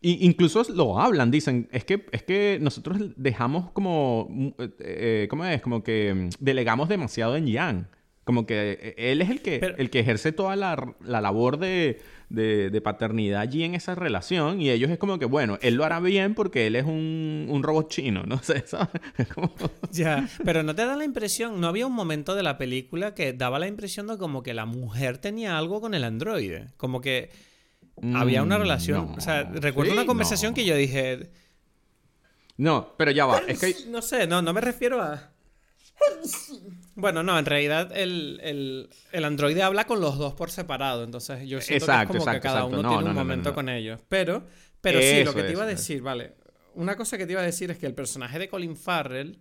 Y incluso lo hablan, dicen, es que, es que nosotros dejamos como, eh, eh, ¿cómo es? Como que mm, delegamos demasiado en Yang. Como que eh, él es el que, el que ejerce toda la, la labor de, de, de, paternidad allí en esa relación y ellos es como que, bueno, él lo hará bien porque él es un, un robot chino, no [laughs] sé, ¿sabes? [laughs] Ya, pero no te da la impresión, no había un momento de la película que daba la impresión de como que la mujer tenía algo con el androide, como que había una mm, relación, o sea, recuerdo una conversación que yo dije... No, pero ya va, es que... No sé, no, no me refiero a... Bueno, no, en realidad el, androide habla con los dos por separado, entonces yo siento que es como que cada uno tiene un momento con ellos. Pero, pero sí, lo que te iba a decir, vale. Una cosa que te iba a decir es que el personaje de Colin Farrell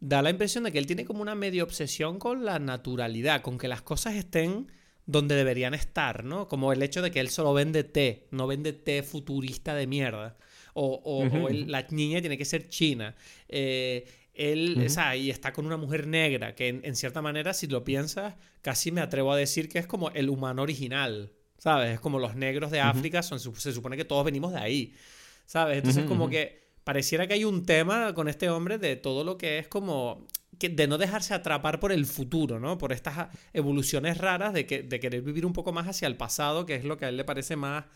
da la impresión de que él tiene como una medio obsesión con la naturalidad, con que las cosas estén donde deberían estar, ¿no? Como el hecho de que él solo vende té, no vende té futurista de mierda. O, la niña tiene que ser china. Eh, él, o sea, y está con una mujer negra, que en, cierta manera, si lo piensas, casi me atrevo a decir que es como el humano original, ¿sabes? Es como los negros de África, son, se supone que todos venimos de ahí, ¿sabes? Entonces, como que pareciera que hay un tema con este hombre de todo lo que es como que de no dejarse atrapar por el futuro, ¿no? Por estas evoluciones raras de, que, de querer vivir un poco más hacia el pasado, que es lo que a él le parece más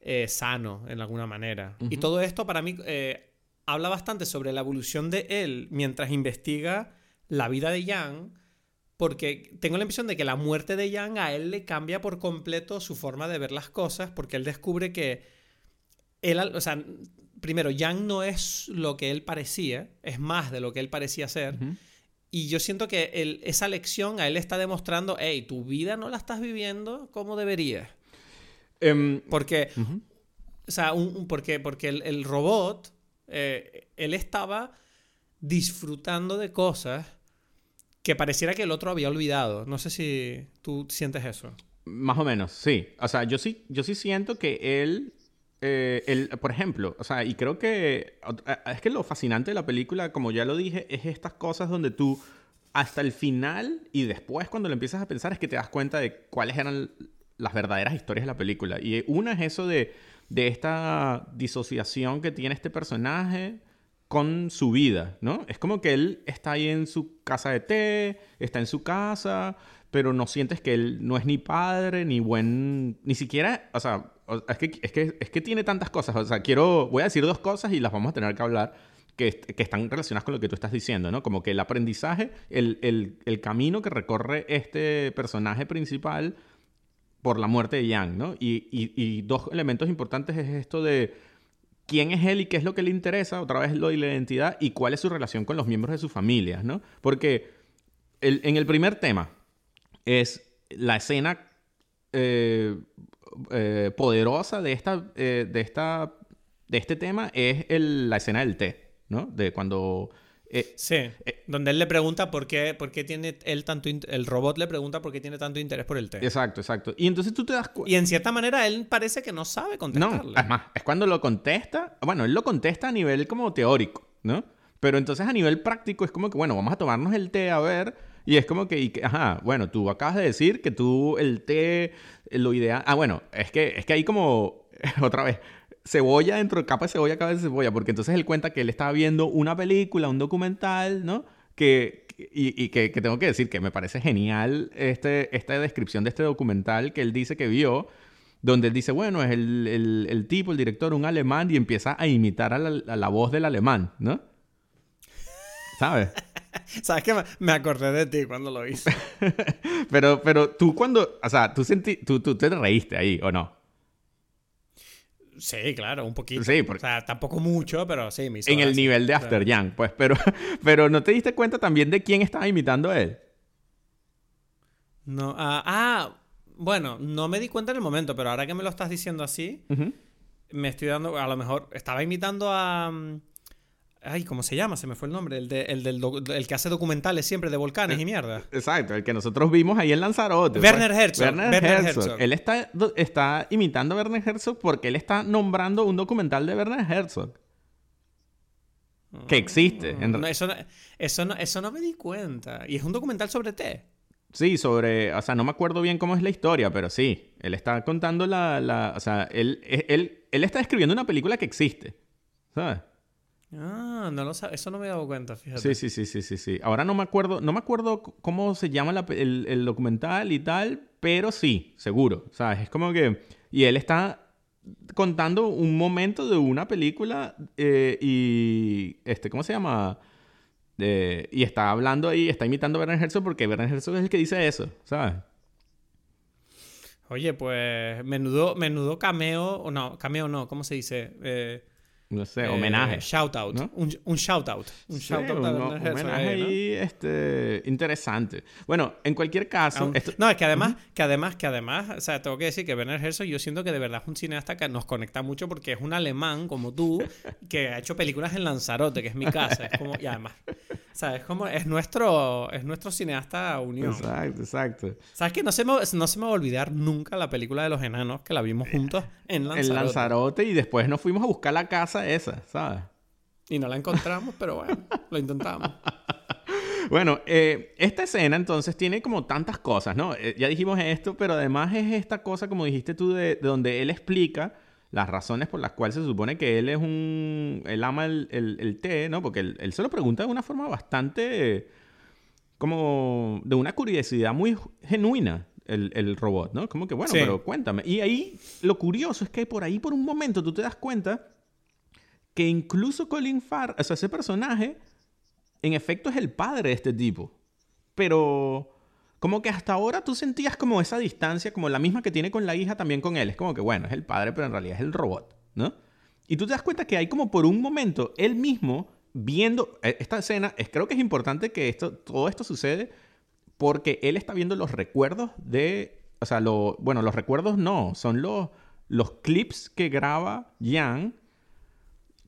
eh, sano, en alguna manera. Y todo esto para mí eh, habla bastante sobre la evolución de él mientras investiga la vida de Yang, porque tengo la impresión de que la muerte de Yang a él le cambia por completo su forma de ver las cosas, porque él descubre que él, o sea, primero, Yang no es lo que él parecía, es más de lo que él parecía ser. Y yo siento que esa lección a él está demostrando, hey, tu vida no la estás viviendo como deberías. Em, porque, o sea, porque, porque el robot eh, él estaba disfrutando de cosas que pareciera que el otro había olvidado. No sé si tú sientes eso. Más o menos, sí. O sea, yo sí, yo sí siento que él, eh, él, por ejemplo, o sea, y creo que es que lo fascinante de la película, como ya lo dije, es estas cosas donde tú hasta el final y después cuando lo empiezas a pensar es que te das cuenta de cuáles eran las verdaderas historias de la película. Y una es eso de de esta disociación que tiene este personaje con su vida, ¿no? Es como que él está ahí en su casa de té, está en su casa, pero no sientes que él no es ni padre, ni buen, ni siquiera, o sea, es que, es que, es que tiene tantas cosas, o sea, quiero, voy a decir dos cosas y las vamos a tener que hablar, que, que, están relacionadas con lo que tú estás diciendo, ¿no? Como que el aprendizaje, el, el, el camino que recorre este personaje principal por la muerte de Yang, ¿no? Y, dos elementos importantes es esto de quién es él y qué es lo que le interesa, otra vez lo de la identidad, y cuál es su relación con los miembros de su familia, ¿no? Porque en el primer tema es la escena eh, eh, poderosa de, esta, eh, de, esta, de este tema es la escena del té, ¿no? De cuando eh, sí, eh, donde él le pregunta por qué, por qué tiene él tanto... El robot le pregunta por qué tiene tanto interés por el té. Exacto, exacto. Y entonces tú te das cuenta... Y en cierta manera él parece que no sabe contestarle. No, es más, es cuando lo contesta... Bueno, él lo contesta a nivel como teórico, ¿no? Pero entonces a nivel práctico es como que, bueno, vamos a tomarnos el té a ver... Y es como que, ajá, bueno, tú acabas de decir que tú el té, lo ideal... Ah, bueno, es que, es que hay como, [laughs] otra vez, cebolla dentro de capa de cebolla, capa de cebolla, porque entonces él cuenta que él estaba viendo una película, un documental, ¿no? Que, y, que, tengo que decir que me parece genial este, esta descripción de este documental que él dice que vio, donde él dice, bueno, es el, tipo, el director, un alemán, y empieza a imitar a la, voz del alemán, ¿no? ¿Sabes? [laughs] ¿Sabes qué? Me acordé de ti cuando lo hice. [laughs] pero, pero tú cuando, o sea, tú, sentí, tú, tú te reíste ahí, ¿o no? Sí, claro, un poquito. Sí, O sea, tampoco mucho, pero sí, me En el nivel de After Young, pues. Pero, [laughs] pero ¿no te diste cuenta también de quién estaba imitando a él? No. ah, ah bueno, no me di cuenta en el momento, pero ahora que me lo estás diciendo así, me estoy dando. A lo mejor estaba imitando a. Mm, Ay, ¿cómo se llama? Se me fue el nombre. El, de, el, del el que hace documentales siempre de volcanes y mierda. Exacto, el que nosotros vimos ahí en Lanzarote. Werner Herzog. Werner, Herzog. Él está, está imitando a Werner Herzog porque él está nombrando un documental de Werner Herzog. Que existe. No, eso, no, eso, no, eso no me di cuenta. Y es un documental sobre té. Sí, sobre, o sea, no me acuerdo bien cómo es la historia, pero sí, él está contando la, la o sea, él, él, él está escribiendo una película que existe, ¿sabes? Ah, no lo Eso no me he dado cuenta, fíjate. Sí, sí, sí, sí, sí, sí. Ahora no me acuerdo, no me acuerdo cómo se llama el, documental y tal, pero sí, seguro. ¿Sabes? Es como que. Y él está contando un momento de una película eh, y. Este, ¿cómo se llama? y está hablando ahí, está imitando a Werner Herzog porque Werner Herzog es el que dice eso, ¿sabes? Oye, pues menudo, menudo cameo, o no, cameo no, ¿cómo se dice? Eh, no sé, homenaje. Shout out. Un, un, shout out. Un shout out un, homenaje ahí, este, interesante. Bueno, en cualquier caso. No, es que además, que además, que además, o sea, tengo que decir que Werner Herzog, yo siento que de verdad es un cineasta que nos conecta mucho porque es un alemán como tú, que ha hecho películas en Lanzarote, que es mi casa. Es como, y además, ¿sabes? Como es nuestro, es nuestro cineasta unión. Exacto, exacto. ¿Sabes que no se, me, no se me va a olvidar nunca la película de los enanos que la vimos juntos en Lanzarote? En Lanzarote y después nos fuimos a buscar la casa esa, ¿sabes? Y no la encontramos, pero bueno, lo intentamos. [laughs] Bueno, eh, esta escena entonces tiene como tantas cosas, ¿no? Eh, ya dijimos esto, pero además es esta cosa, como dijiste tú, de, donde él explica las razones por las cuales se supone que él es un... Él ama el, el, té, ¿no? Porque él, se lo pregunta de una forma bastante... como de una curiosidad muy genuina. El, el, robot, ¿no? Como que, bueno, pero cuéntame. Y ahí lo curioso es que por ahí, por un momento, tú te das cuenta que incluso Colin Farr, o sea, ese personaje, en efecto es el padre de este tipo. Pero como que hasta ahora tú sentías como esa distancia, como la misma que tiene con la hija, también con él. Es como que, bueno, es el padre, pero en realidad es el robot, ¿no? Y tú te das cuenta que hay como por un momento él mismo viendo eh, esta escena, es, creo que es importante que esto, todo esto sucede porque él está viendo los recuerdos de, o sea, lo, bueno, los recuerdos no, son los, los clips que graba Jan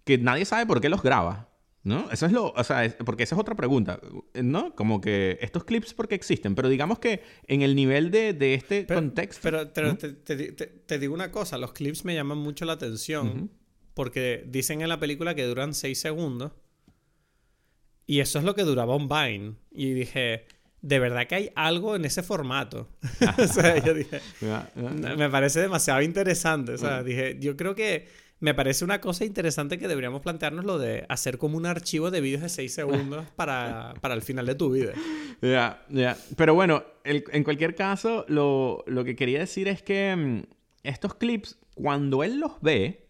que nadie sabe por qué los graba. ¿No? Eso es lo, o sea, porque esa es otra pregunta, ¿no? Como que estos clips porque existen, pero digamos que en el nivel de, de este contexto... Pero, te, te, digo una cosa, los clips me llaman mucho la atención porque dicen en la película que duran 6 segundos y eso es lo que duraba un Vine. Y dije, de verdad que hay algo en ese formato. [laughs] o sea, yo dije, [laughs] me parece demasiado interesante, o sea, dije, yo creo que me parece una cosa interesante que deberíamos plantearnos lo de hacer como un archivo de vídeos de 6 segundos [laughs] para, el final de tu vida. Ya, ya. Pero bueno, en cualquier caso, lo, que quería decir es que mm, estos clips, cuando él los ve,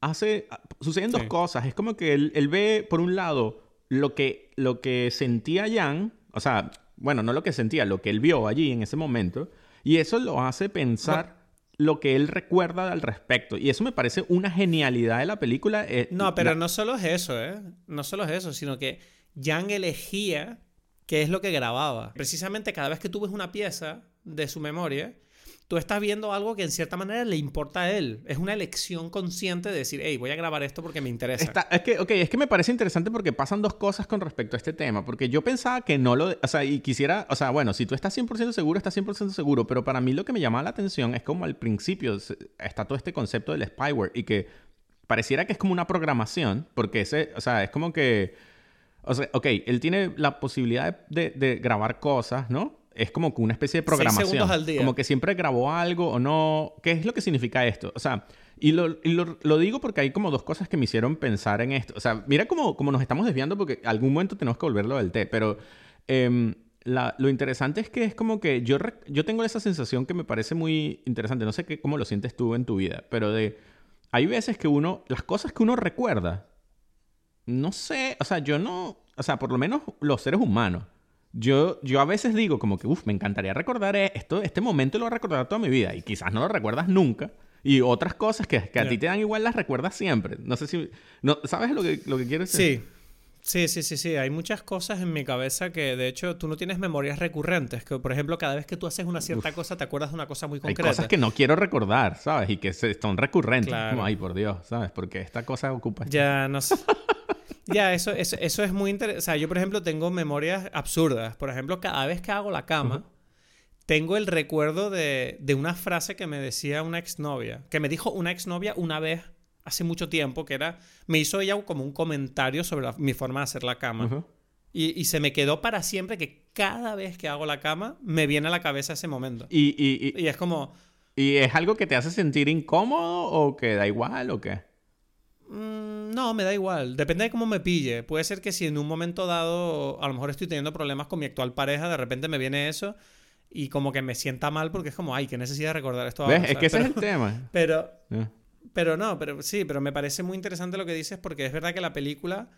hace, suceden dos cosas. Es como que él, ve, por un lado, lo que, lo que sentía Jan, o sea, bueno, no lo que sentía, lo que él vio allí en ese momento, y eso lo hace pensar lo que él recuerda al respecto. Y eso me parece una genialidad de la película. Eh, no, pero no solo es eso, ¿eh? No solo es eso, sino que Jan elegía qué es lo que grababa. Precisamente cada vez que tú ves una pieza de su memoria, tú estás viendo algo que en cierta manera le importa a él. Es una elección consciente de decir, hey, voy a grabar esto porque me interesa. es que, ok, es que me parece interesante porque pasan dos cosas con respecto a este tema. Porque yo pensaba que no lo... O sea, y quisiera... O sea, bueno, si tú estás 100% seguro, estás 100% seguro. Pero para mí lo que me llamaba la atención es como al principio está todo este concepto del spyware y que pareciera que es como una programación. Porque ese... O sea, es como que... O sea, ok, él tiene la posibilidad de grabar cosas, ¿no? Es como una especie de programación. Al día. Como que siempre grabó algo o no. ¿Qué es lo que significa esto? O sea, y, lo, lo, digo porque hay como dos cosas que me hicieron pensar en esto. O sea, mira cómo, nos estamos desviando porque algún momento tenemos que volverlo del té, pero em, lo interesante es que es como que yo, yo tengo esa sensación que me parece muy interesante. No sé qué, cómo lo sientes tú en tu vida, pero de. Hay veces que uno. Las cosas que uno recuerda. No sé. O sea, yo no. O sea, por lo menos los seres humanos yo, yo a veces digo como que, uff, me encantaría recordar esto, este momento lo voy a recordar toda mi vida y quizás no lo recuerdas nunca. Y otras cosas que, que a ti te dan igual las recuerdas siempre. No sé si... No, ¿Sabes lo que, lo que quiero decir? Sí. Sí, sí, sí, sí. Hay muchas cosas en mi cabeza que, de hecho, tú no tienes memorias recurrentes. Que, por ejemplo, cada vez que tú haces una cierta cosa, te acuerdas de una cosa muy concreta. Hay cosas que no quiero recordar, ¿sabes? Y que son recurrentes. Como, ay, por Dios, ¿sabes? Porque esta cosa ocupa... Ya, no sé. [laughs] Ya, eso, eso, eso, es muy interesante. O sea, yo, por ejemplo, tengo memorias absurdas. Por ejemplo, cada vez que hago la cama, tengo el recuerdo de, de, una frase que me decía una exnovia. Que me dijo una exnovia una vez hace mucho tiempo, que era. Me hizo ella como un comentario sobre mi forma de hacer la cama. y, y, se me quedó para siempre que cada vez que hago la cama, me viene a la cabeza ese momento. Y, y, y es como. ¿Y es algo que te hace sentir incómodo o que da igual o qué? Mm, no, me da igual. Depende de cómo me pille. Puede ser que si en un momento dado, a lo mejor estoy teniendo problemas con mi actual pareja, de repente me viene eso y como que me sienta mal porque es como, ay, qué necesidad de recordar esto ahora. Es que ese es el tema. [laughs] Pero, pero no, pero sí, pero me parece muy interesante lo que dices porque es verdad que la película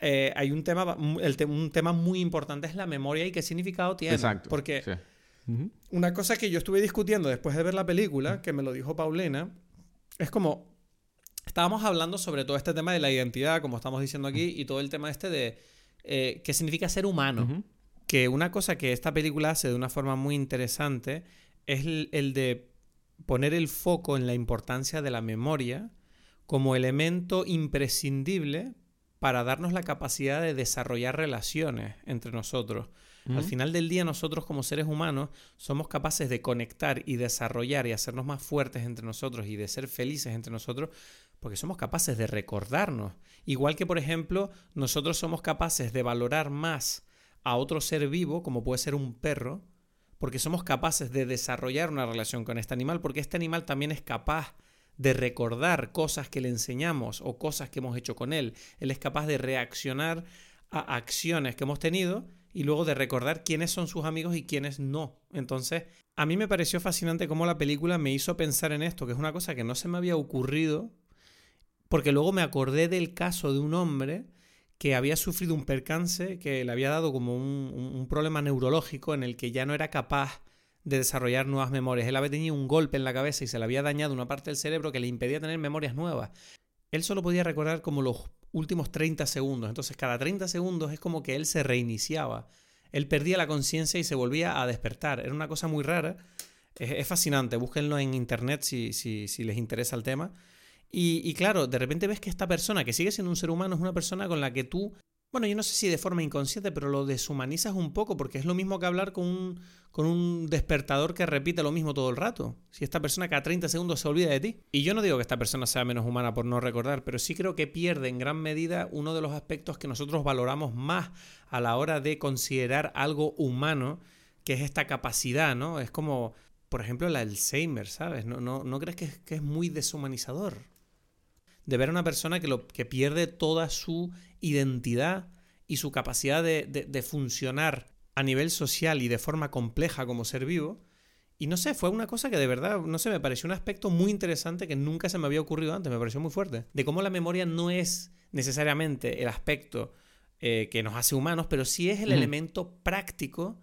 eh, hay un tema, el un tema muy importante es la memoria y qué significado tiene. Exacto. Porque una cosa que yo estuve discutiendo después de ver la película, que me lo dijo Paulina, es como estábamos hablando sobre todo este tema de la identidad, como estamos diciendo aquí, y todo el tema este de eh, qué significa ser humano. Que una cosa que esta película hace de una forma muy interesante es el de poner el foco en la importancia de la memoria como elemento imprescindible para darnos la capacidad de desarrollar relaciones entre nosotros. Al final del día nosotros como seres humanos somos capaces de conectar y desarrollar y hacernos más fuertes entre nosotros y de ser felices entre nosotros porque somos capaces de recordarnos. Igual que por ejemplo nosotros somos capaces de valorar más a otro ser vivo como puede ser un perro porque somos capaces de desarrollar una relación con este animal porque este animal también es capaz de recordar cosas que le enseñamos o cosas que hemos hecho con él. Él es capaz de reaccionar a acciones que hemos tenido y luego de recordar quiénes son sus amigos y quiénes no. Entonces, a mí me pareció fascinante cómo la película me hizo pensar en esto, que es una cosa que no se me había ocurrido, porque luego me acordé del caso de un hombre que había sufrido un percance, que le había dado como un, problema neurológico en el que ya no era capaz de desarrollar nuevas memorias. Él había tenido un golpe en la cabeza y se le había dañado una parte del cerebro que le impedía tener memorias nuevas. Él solo podía recordar como los últimos 30 segundos. Entonces cada 30 segundos es como que él se reiniciaba. Él perdía la conciencia y se volvía a despertar. Era una cosa muy rara. Es, fascinante. Búsquenlo en internet si les interesa el tema. Y, claro, de repente ves que esta persona, que sigue siendo un ser humano, es una persona con la que tú bueno, yo no sé si de forma inconsciente, pero lo deshumanizas un poco, porque es lo mismo que hablar con un, con un despertador que repite lo mismo todo el rato. Si esta persona cada 30 segundos se olvida de ti. Y yo no digo que esta persona sea menos humana por no recordar, pero sí creo que pierde en gran medida uno de los aspectos que nosotros valoramos más a la hora de considerar algo humano, que es esta capacidad, ¿no? Es como, por ejemplo, el Alzheimer, ¿sabes? ¿No, no, no crees que que es muy deshumanizador? De ver a una persona que, lo, que pierde toda su identidad y su capacidad de, funcionar a nivel social y de forma compleja como ser vivo. Y no sé, fue una cosa que de verdad, no sé, me pareció un aspecto muy interesante que nunca se me había ocurrido antes, me pareció muy fuerte. De cómo la memoria no es necesariamente el aspecto eh, que nos hace humanos, pero sí es el elemento práctico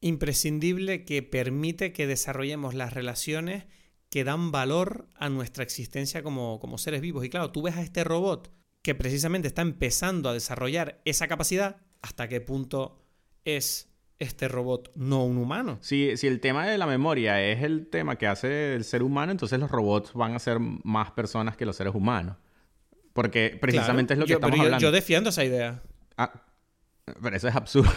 imprescindible que permite que desarrollemos las relaciones que dan valor a nuestra existencia como, como seres vivos. Y claro, tú ves a este robot que precisamente está empezando a desarrollar esa capacidad, ¿hasta qué punto es este robot no un humano? Si, si el tema de la memoria es el tema que hace el ser humano, entonces los robots van a ser más personas que los seres humanos. Porque precisamente es lo que estamos hablando. Yo defiendo esa idea. Ah, pero eso es absurdo.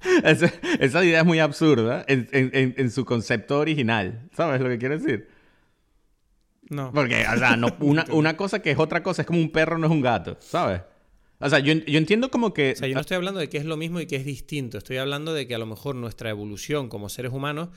[laughs] esa, idea es muy absurda en, su concepto original. ¿Sabes lo que quiero decir? No. Porque, o sea, no, [laughs] una, cosa que es otra cosa es como un perro no es un gato, ¿sabes? O sea, yo, entiendo como que... O sea, yo no estoy hablando de que es lo mismo y que es distinto. Estoy hablando de que a lo mejor nuestra evolución como seres humanos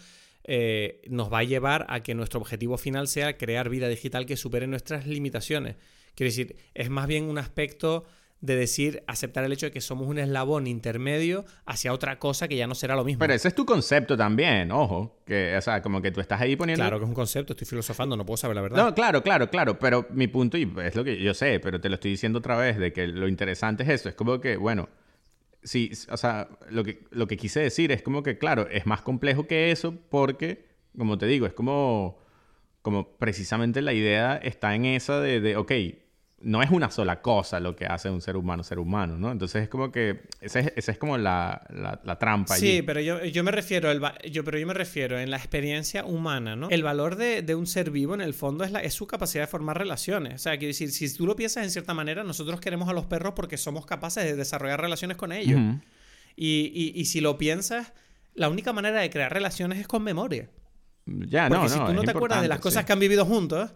eh, nos va a llevar a que nuestro objetivo final sea crear vida digital que supere nuestras limitaciones. Quiero decir, es más bien un aspecto de decir, aceptar el hecho de que somos un eslabón intermedio hacia otra cosa que ya no será lo mismo. Pero ese es tu concepto también, ojo. Que, o sea, como que tú estás ahí poniendo... Claro que es un concepto, estoy filosofando, no puedo saber la verdad. No, claro, claro, claro. Pero mi punto, y es lo que yo sé, pero te lo estoy diciendo otra vez, de que lo interesante es eso. Es como que, bueno, sí, o sea, lo que, lo que quise decir es como que, claro, es más complejo que eso porque, como te digo, es como... Como precisamente la idea está en esa de, de ok, no es una sola cosa lo que hace un ser humano ser humano, ¿no? Entonces es como que esa es, es como la, la, trampa. Sí, pero yo, yo, me refiero el, yo, pero yo me refiero en la experiencia humana, ¿no? El valor de, de un ser vivo en el fondo es, la, es su capacidad de formar relaciones. O sea, quiero decir, si tú lo piensas en cierta manera, nosotros queremos a los perros porque somos capaces de desarrollar relaciones con ellos. y, y, y, si lo piensas, la única manera de crear relaciones es con memoria. Ya, porque no, si tú no te acuerdas de las cosas que han vivido juntos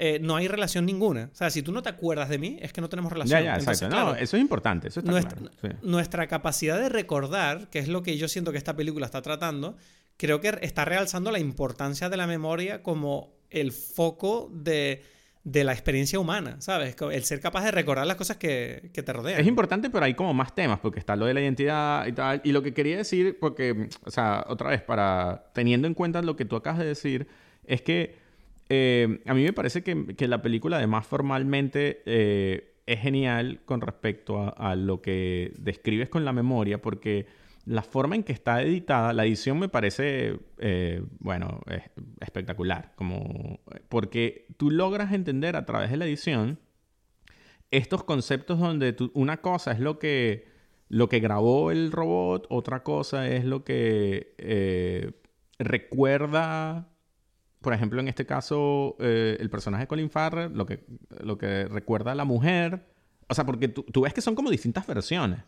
eh, no hay relación ninguna. O sea, si tú no te acuerdas de mí, es que no tenemos relación. Ya, ya, exacto. no, eso es importante. Eso está nuestra, claro. nuestra capacidad de recordar, que es lo que yo siento que esta película está tratando, creo que está realzando la importancia de la memoria como el foco de, de la experiencia humana, ¿sabes? El ser capaz de recordar las cosas que, que, te rodean. Es importante, pero hay como más temas, porque está lo de la identidad y tal. Y lo que quería decir, porque, o sea, otra vez, para teniendo en cuenta lo que tú acabas de decir, es que eh, a mí me parece que, la película, además, formalmente eh, es genial con respecto a, lo que describes con la memoria, porque la forma en que está editada, la edición me parece, eh, bueno, espectacular, como, porque tú logras entender a través de la edición estos conceptos donde una cosa es lo que, lo que grabó el robot, otra cosa es lo que recuerda, por ejemplo, en este caso, eh, el personaje de Colin Farrell, lo que, lo que recuerda a la mujer. O sea, porque tú, ves que son como distintas versiones.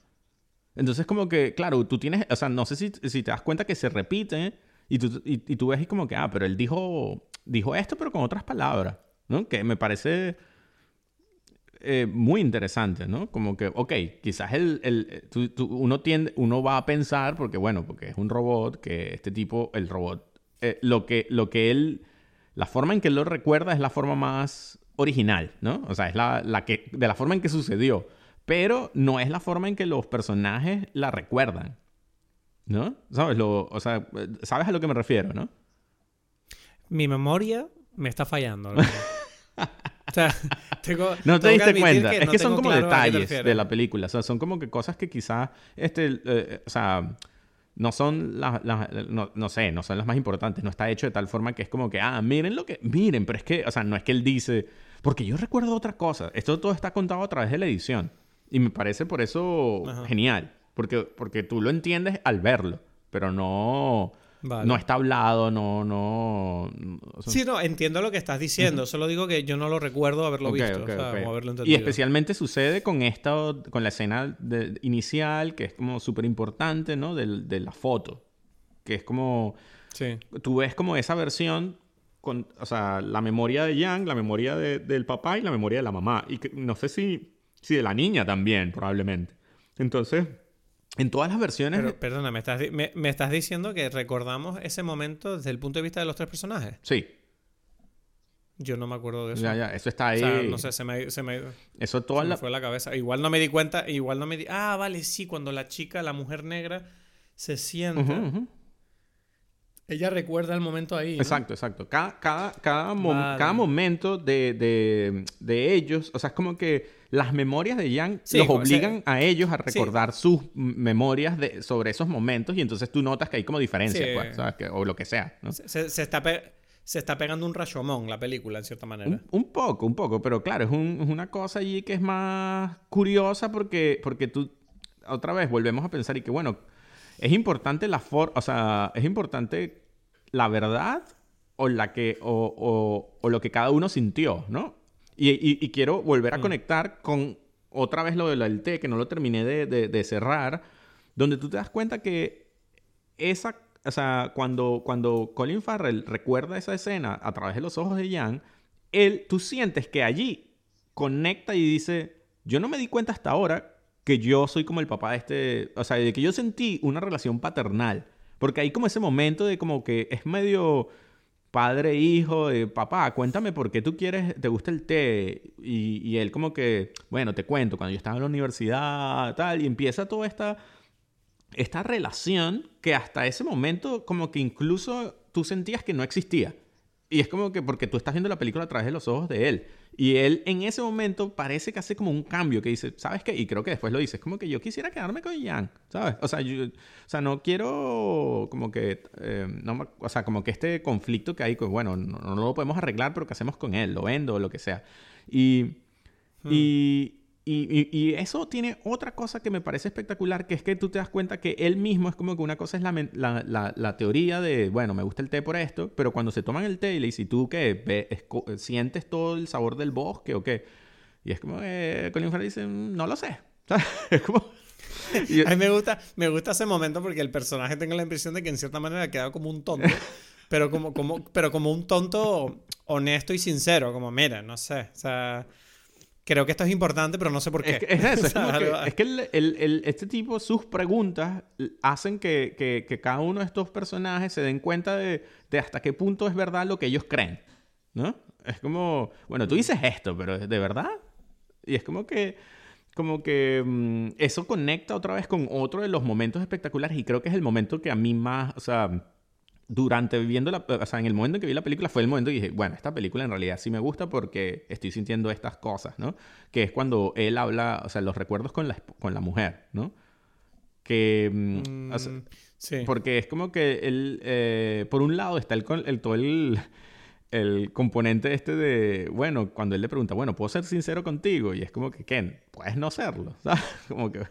Entonces, como que, claro, tú tienes, o sea, no sé si, si te das cuenta que se repite y tú, y, tú ves como que, ah, pero él dijo, dijo esto, pero con otras palabras, ¿no? Que me parece eh, muy interesante, ¿no? Como que, ok, quizás el, el uno, tiende, uno va a pensar, porque bueno, porque es un robot, que este tipo, el robot, eh, lo, que, lo que él, la forma en que lo recuerda es la forma más original, ¿no? O sea, es la, la que, de la forma en que sucedió, pero no es la forma en que los personajes la recuerdan, ¿no? ¿Sabes? Lo, o sea, ¿sabes a lo que me refiero, no? Mi memoria me está fallando. [laughs] O sea, tengo, no te diste cuenta. es que son como detalles de la película. O sea, son como que cosas que quizás, este, eh, o sea, no son las, no, sé, no son las más importantes. No está hecho de tal forma que es como que, ah, miren lo que, miren, pero es que, o sea, no es que él dice, porque yo recuerdo otra cosa. Esto todo está contado a través de la edición. Y me parece por eso genial. Porque, porque tú lo entiendes al verlo, pero no no está hablado, no, no... Sí, no, entiendo lo que estás diciendo. Solo digo que yo no lo recuerdo haberlo visto. o haberlo entendido. Y especialmente sucede con esta, con la escena inicial, que es como súper importante, ¿no? De, la foto. Que es como... Sí. Tú ves como esa versión con, o sea, la memoria de Yang, la memoria del papá y la memoria de la mamá. Y no sé si, si de la niña también, probablemente. Entonces, en todas las versiones. Pero, perdona, ¿me estás, me, estás, diciendo que recordamos ese momento desde el punto de vista de los tres personajes? Sí. Yo no me acuerdo de eso. Ya, ya, eso está ahí. no sé, se me, se me, eso toda la... fue la cabeza. Igual no me di cuenta, igual no me di. Ah, vale, sí, cuando la chica, la mujer negra, se sienta. Ella recuerda el momento ahí. Exacto, exacto. Cada, cada, cada, cada momento de, de, de ellos, o sea, es como que las memorias de Yang los obligan a ellos a recordar sus memorias de, sobre esos momentos y entonces tú notas que hay como diferencias, pues, ¿sabes? o lo que sea, ¿no? Se, está se está pegando un rashomón la película, en cierta manera. Un, poco, un poco, pero claro, es, una cosa allí que es más curiosa porque, porque tú, otra vez, volvemos a pensar y que, bueno, es importante la forma, o sea, es importante la verdad o, la que, o, o lo que cada uno sintió, ¿no? Y, quiero volver a mm. conectar con otra vez lo del té, que no lo terminé de, cerrar, donde tú te das cuenta que esa, o sea, cuando, cuando Colin Farrell recuerda esa escena a través de los ojos de Jan, él, tú sientes que allí conecta y dice, yo no me di cuenta hasta ahora que yo soy como el papá de este, o sea, de que yo sentí una relación paternal, porque hay como ese momento de como que es medio padre, hijo, de papá, cuéntame por qué tú quieres, te gusta el té. Y, él como que, bueno, te cuento, cuando yo estaba en la universidad, tal, y empieza toda esta, esta relación que hasta ese momento como que incluso tú sentías que no existía. Y es como que porque tú estás viendo la película a través de los ojos de él. Y él en ese momento parece que hace como un cambio, que dice, ¿sabes qué? Y creo que después lo dice, es como que yo quisiera quedarme con Jan, ¿sabes? O sea, yo, o sea no quiero como que, eh, no, o sea, como que este conflicto que hay, pues bueno, no, lo podemos arreglar, pero ¿qué hacemos con él? Lo vendo o lo que sea. Y, y, hmm. Y, eso tiene otra cosa que me parece espectacular, que es que tú te das cuenta que él mismo es como que una cosa es la, teoría de, bueno, me gusta el té por esto, pero cuando se toman el té y le dicen, ¿tú qué? ¿Sientes todo el sabor del bosque o qué? Y es como que Colin Farrell dice, mm, no lo sé. [laughs] es como... A mí me gusta, me gusta ese momento porque el personaje tenga la impresión de que en cierta manera ha quedado como un tonto, [laughs] pero como, como, pero como un tonto honesto y sincero, como, mira, no sé, o sea Creo que esto es importante, pero no sé por qué. Es [laughs] que, es, que, este tipo, sus preguntas hacen que, cada uno de estos personajes se den cuenta de, hasta qué punto es verdad lo que ellos creen. ¿No? Es como, bueno, tú dices esto, pero ¿de verdad? Y es como que, como que mm, eso conecta otra vez con otro de los momentos espectaculares y creo que es el momento que a mí más, o sea, durante viendo la, o sea, en el momento en que vi la película fue el momento que dije, bueno, esta película en realidad sí me gusta porque estoy sintiendo estas cosas, ¿no? Que es cuando él habla, o sea, los recuerdos con la, con la mujer, ¿no? Que... Mm, sí. Porque es como que él, eh, por un lado está el, el todo el, el componente este de, bueno, cuando él le pregunta, bueno, ¿puedo ser sincero contigo? Y es como que, ¿qué? Puedes no serlo, [laughs] ¿sabes? Como que...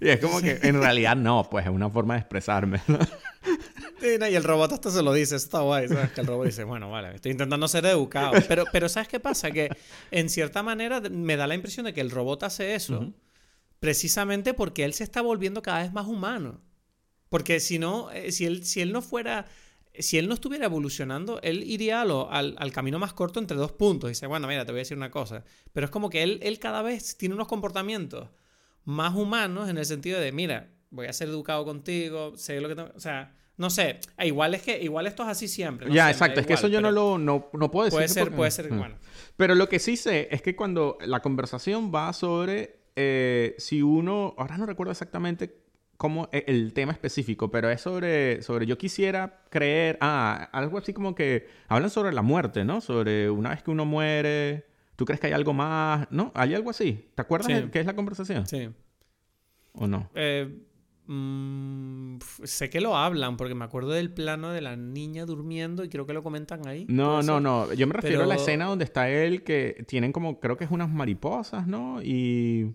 Y es como que en realidad no, pues es una forma de expresarme. ¿no? [laughs] y el robot hasta se lo dice, está guay, ¿sabes? Que el robot dice, bueno, vale, estoy intentando ser educado. Pero, pero ¿sabes qué pasa? Que en cierta manera me da la impresión de que el robot hace eso precisamente porque él se está volviendo cada vez más humano. Porque si no, eh, si él, si él no fuera si él no estuviera evolucionando, él iría al, camino más corto entre dos puntos. Y dice, bueno, mira, te voy a decir una cosa. Pero es como que él, él cada vez tiene unos comportamientos más humanos en el sentido de, mira, voy a ser educado contigo, sé lo que tengo... O sea, no sé, e igual es que igual esto es así siempre. ya, exacto, es que eso yo no lo no, puedo decir. Puede ser, puede ser, bueno. Pero lo que sí sé es que cuando la conversación va sobre eh, si uno, ahora no recuerdo exactamente cómo e, el tema específico, pero es sobre, sobre yo quisiera creer, ah, algo así como que hablan sobre la muerte, ¿no? Sobre una vez que uno muere, ¿tú crees que hay algo más? ¿No? ¿Hay algo así? ¿Te acuerdas de qué es la conversación? Sí. ¿O no? Eh, Mm, sé que lo hablan, porque me acuerdo del plano de la niña durmiendo y creo que lo comentan ahí. No, no, no. Yo me refiero a la escena donde está él, que tienen como, creo que es unas mariposas, ¿no? Y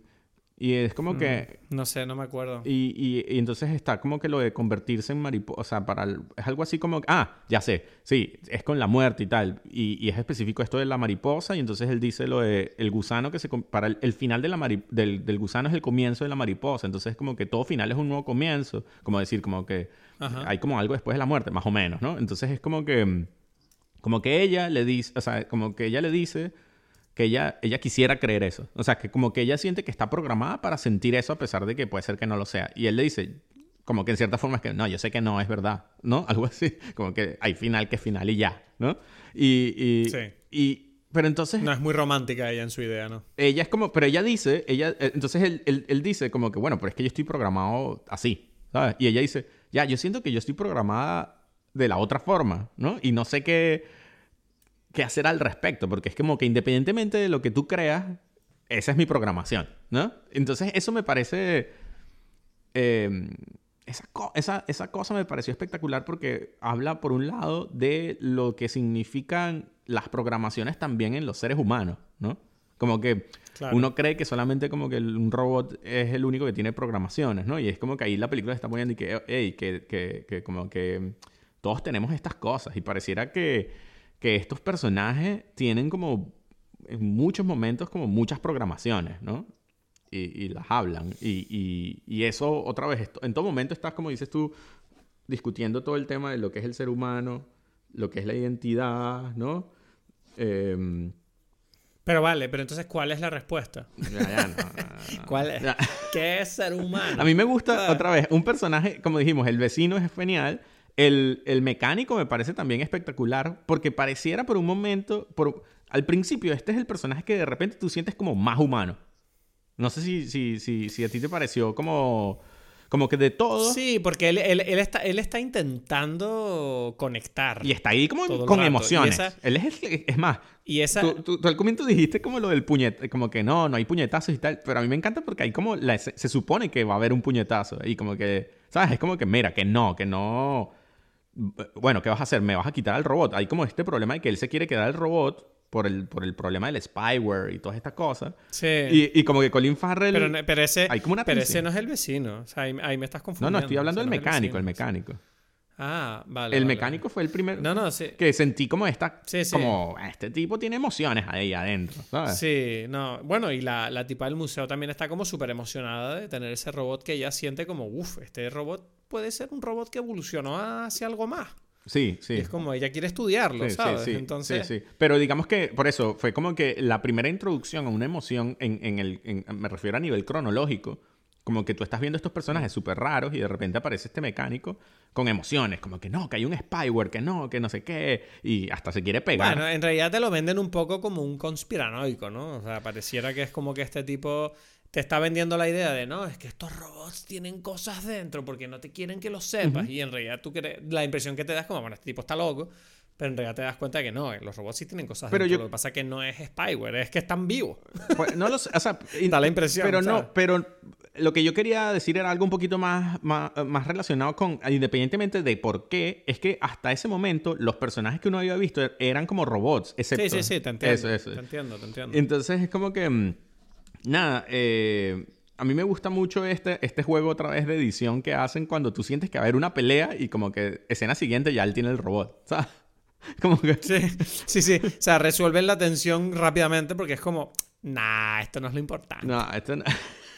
y es como que... Mm, no sé, no me acuerdo. Y, y, entonces está como que lo de convertirse en mariposa, o sea, para... es algo así como... Ah, ya sé, sí, es con la muerte y tal. Y, y, es específico esto de la mariposa y entonces él dice lo de el gusano que se... Para el, final de la del, del, gusano es el comienzo de la mariposa. Entonces es como que todo final es un nuevo comienzo. Como decir, como que hay como algo después de la muerte, más o menos, ¿no? Entonces es como que... Como que ella le dice, o sea, como que ella le dice que ella, ella quisiera creer eso. O sea, que como que ella siente que está programada para sentir eso a pesar de que puede ser que no lo sea. Y él le dice, como que en cierta forma es que, no, yo sé que no es verdad, ¿no? [laughs] Algo así, como que hay final que final y ya, ¿no? Y, y, sí. y pero entonces... No es muy romántica ella en su idea, ¿no? Ella es como, pero ella dice, ella, eh, entonces él, él, él dice como que, bueno, pero es que yo estoy programado así, ¿sabes? Y ella dice, ya, yo siento que yo estoy programada de la otra forma, ¿no? Y no sé qué qué hacer al respecto, porque es como que independientemente de lo que tú creas, esa es mi programación, ¿no? Entonces eso me parece... Em, esa, esa, cosa me pareció espectacular porque habla, por un lado, de lo que significan las programaciones también en los seres humanos, ¿no? Como que uno cree que solamente como que un robot es el único que tiene programaciones, ¿no? Y es como que ahí la película está poniendo y que, hey, que, que, que como que todos tenemos estas cosas y pareciera que que estos personajes tienen como en muchos momentos como muchas programaciones, ¿no? Y, las hablan. Y, y, eso, otra vez, en todo momento estás, como dices tú, discutiendo todo el tema de lo que es el ser humano, lo que es la identidad, ¿no? Em, pero vale, pero entonces, ¿cuál es la respuesta? [laughs] ¿Cuál es? ¿Qué es ser humano? A mí me gusta, otra vez, un personaje, como dijimos, el vecino es genial, el, mecánico me parece también espectacular porque pareciera por un momento, por, al principio, este es el personaje que de repente tú sientes como más humano. No sé si, si, si, si a ti te pareció como, como que de todo. Sí, porque él, él, está, él está intentando conectar. Y está ahí como con emociones. Él es, es más. Y esa... Tú, al comienzo dijiste como lo del puñetazo, como que no, no hay puñetazos y tal, pero a mí me encanta porque hay como, se supone que va a haber un puñetazo y como que, ¿sabes? Es como que, mira, que no, que no bueno, ¿qué vas a hacer? ¿Me vas a quitar al robot? Hay como este problema de que él se quiere quedar al robot por el, por el problema del spyware y todas estas cosas. Sí. Y, como que Colin Farrell... Pero, pero ese, hay como una pero ese no es el vecino. O sea, ahí, me estás confundiendo. No, no, estoy hablando del mecánico, el, mecánico. Ah, vale. El mecánico fue el primero no, no, sí. que sentí como esta, sí, sí. como este tipo tiene emociones ahí adentro, ¿sabes? Sí, no. Bueno, y la, la tipa del museo también está como súper emocionada de tener ese robot que ella siente como, uff, este robot puede ser un robot que evolucionó hacia algo más. Sí, sí. es como ella quiere estudiarlo, ¿sabes? Entonces... Sí, sí. Pero digamos que, por eso, fue como que la primera introducción a una emoción, en, en el, me refiero a nivel cronológico, como que tú estás viendo estos personajes súper raros y de repente aparece este mecánico con emociones, como que no, que hay un spyware, que no, que no sé qué, y hasta se quiere pegar. Bueno, en realidad te lo venden un poco como un conspiranoico, ¿no? O sea, pareciera que es como que este tipo te está vendiendo la idea de, no, es que estos robots tienen cosas dentro porque no te quieren que lo sepas. Y en realidad tú crees, la impresión que te das como, bueno, este tipo está loco. Pero en realidad te das cuenta que no, los robots sí tienen cosas Pero dentro. yo- Lo que pasa es que no es spyware, es que están vivos. Pues, no lo sé, o sea, [laughs] Da la impresión, Pero ¿sabes? no, pero lo que yo quería decir era algo un poquito más, más, más relacionado con, independientemente de por qué, es que hasta ese momento los personajes que uno había visto eran como robots, excepto... Sí, sí, sí, te entiendo. Eso, eso. Te entiendo, te entiendo. Entonces es como que, mm, nada, eh, a mí me gusta mucho este, este juego otra vez de edición que hacen cuando tú sientes que va a haber una pelea y como que escena siguiente ya él tiene el robot, [laughs] ¿sabes? Como que... Sí, sí, sí. O sea, resuelven la tensión rápidamente porque es como, nah, esto no es lo importante. No, esto no...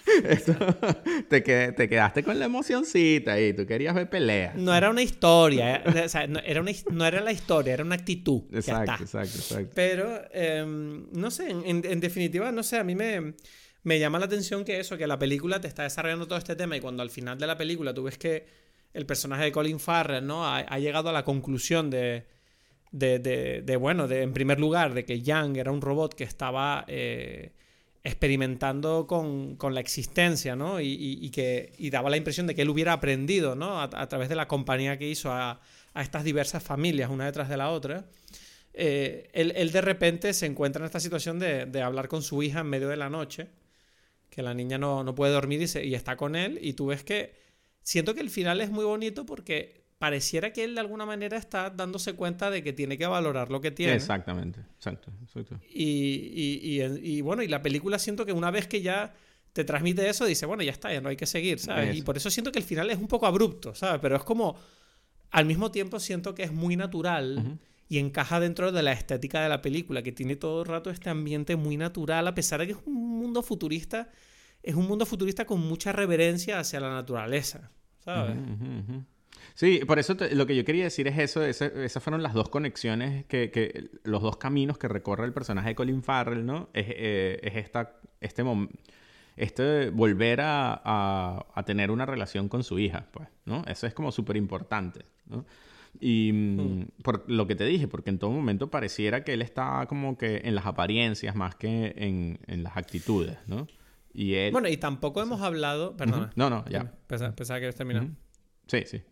[laughs] te, qued- te quedaste con la emocioncita y tú querías ver peleas. No era una historia, eh, o sea, no era, una, no era la historia, era una actitud. ya Exacto, está. exacto, exacto. Pero, em, no sé, en, definitiva, no sé, a mí me, me llama la atención que eso, que la película te está desarrollando todo este tema y cuando al final de la película tú ves que el personaje de Colin Farrell, ¿no? Ha, ha llegado a la conclusión de, de, de- de, bueno, de, en primer lugar, de que Yang era un robot que estaba eh, experimentando con, con la existencia, ¿no? Y, que y daba la impresión de que él hubiera aprendido, ¿no? A, a través de la compañía que hizo a, a estas diversas familias, una detrás de la otra. Eh, él, él de repente se encuentra en esta situación de, de hablar con su hija en medio de la noche, que la niña no, no puede dormir y, se- y está con él, y tú ves que siento que el final es muy bonito porque pareciera que él de alguna manera está dándose cuenta de que tiene que valorar lo que tiene. Exactamente, exacto, exacto. Y, y- y- y, bueno, y la película siento que una vez que ya te transmite eso, dice, bueno, ya está, ya no hay que seguir, ¿sabes? Eso. Y por eso siento que el final es un poco abrupto, ¿sabes? Pero es como, al mismo tiempo siento que es muy natural y encaja dentro de la estética de la película, que tiene todo el rato este ambiente muy natural, a pesar de que es un mundo futurista, es un mundo futurista con mucha reverencia hacia la naturaleza, ¿sabes? Ujú. Sí, por eso te- lo que yo quería decir es eso, esas fueron las dos conexiones, que, que los dos caminos que recorre el personaje de Colin Farrell, ¿no? Es, eh, es esta, este, este volver a, a- a tener una relación con su hija, pues, ¿no? Eso es como súper importante, ¿no? Y mm, por lo que te dije, porque en todo momento pareciera que él está como que en las apariencias más que en, en las actitudes, ¿no? Y él... Bueno, y tampoco hemos hablado, perdona. Ujú. No, no, ya. Pensaba, pensaba que habías terminado. Ujú. Sí, sí.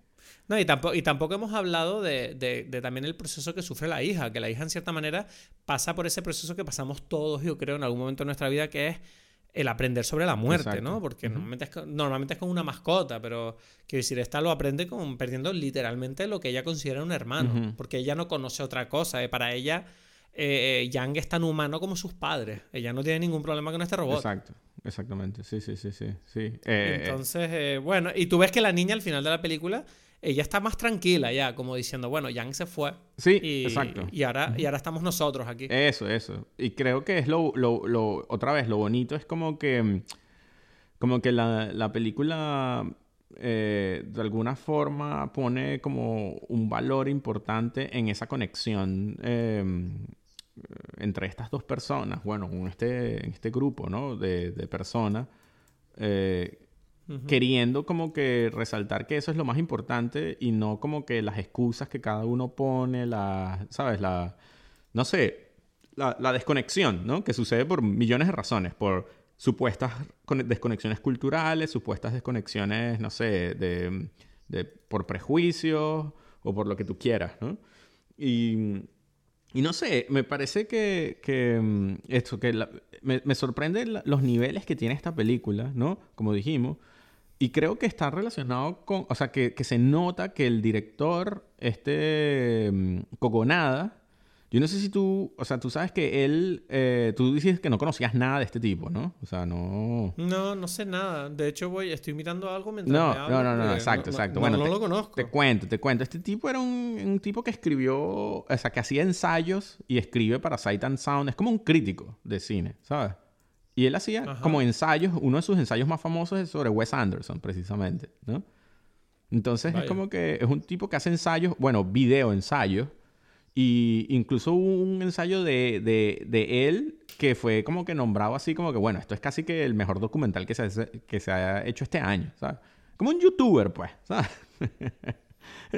No, y tampoco, y tampoco hemos hablado de, de- de también el proceso que sufre la hija, que la hija en cierta manera pasa por ese proceso que pasamos todos, yo creo, en algún momento de nuestra vida, que es el aprender sobre la muerte, Exacto. ¿no? Porque normalmente, es con, normalmente es con una mascota, pero quiero decir, esta lo aprende con perdiendo literalmente lo que ella considera un hermano, porque ella no conoce otra cosa. eh, Para ella, eh, Yang es tan humano como sus padres. Ella no tiene ningún problema con este robot. Exacto, exactamente. Sí, sí, sí, sí. sí. Eh, Entonces, eh, bueno, y tú ves que la niña al final de la película, ella está más tranquila ya, como diciendo, bueno, Yang se fue. sí, Y, exacto. Y ahora, y ahora estamos nosotros aquí. Eso, eso. Y creo que es lo, lo, lo- otra vez, lo bonito es como que, como que la, la película eh, de alguna forma pone como un valor importante en esa conexión eh, entre estas dos personas, bueno, en este, en este grupo, ¿no? De, de personas. eh, Queriendo como que resaltar que eso es lo más importante y no como que las excusas que cada uno pone, la, ¿sabes? La, no sé, la, desconexión, ¿no? Que sucede por millones de razones, por supuestas con- desconexiones culturales, supuestas desconexiones, no sé, de, por prejuicios o por lo que tú quieras, ¿no? Y, y no sé, me parece que, que mm, esto, que la- me, me sorprende los niveles que tiene esta película, ¿no? Como dijimos. Y creo que está relacionado con, o sea, que, que se nota que el director, este mm, Coconada, yo no sé si tú, o sea, tú sabes que él, eh, tú dices que no conocías nada de este tipo, ¿no? O sea, no... No, no sé nada. De hecho, voy, estoy mirando algo mientras No, me no, no, no, exacto, exacto. No, Bueno, no te- lo conozco. Te cuento, te cuento. Este tipo era un, un tipo que escribió, o sea, que hacía ensayos y escribe para Sight and Sound. Es como un crítico de cine, ¿sabes? Y él hacía Ajá. como ensayos, uno de sus ensayos más famosos es sobre Wes Anderson, precisamente, ¿no? Entonces es como que es un tipo que hace ensayos, bueno, video ensayos. Y incluso hubo un ensayo de, de, de él que fue como que nombrado así como que, bueno, esto es casi que el mejor documental que se, que se ha hecho este año, ¿sabes? Como un youtuber, pues, ¿sabes? [laughs]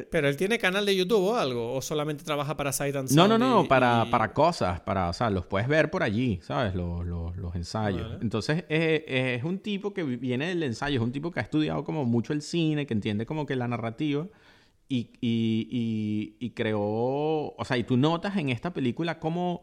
Pero él tiene canal de YouTube o algo, o solamente trabaja para Sight and No, Sound no, no, y- para, y- para cosas, para, o sea, los puedes ver por allí, ¿sabes? Los, los, los ensayos. Vale. Entonces, es, es un tipo que viene del ensayo, es un tipo que ha estudiado como mucho el cine, que entiende como que la narrativa y, y, y, y creó, o sea, y tú notas en esta película cómo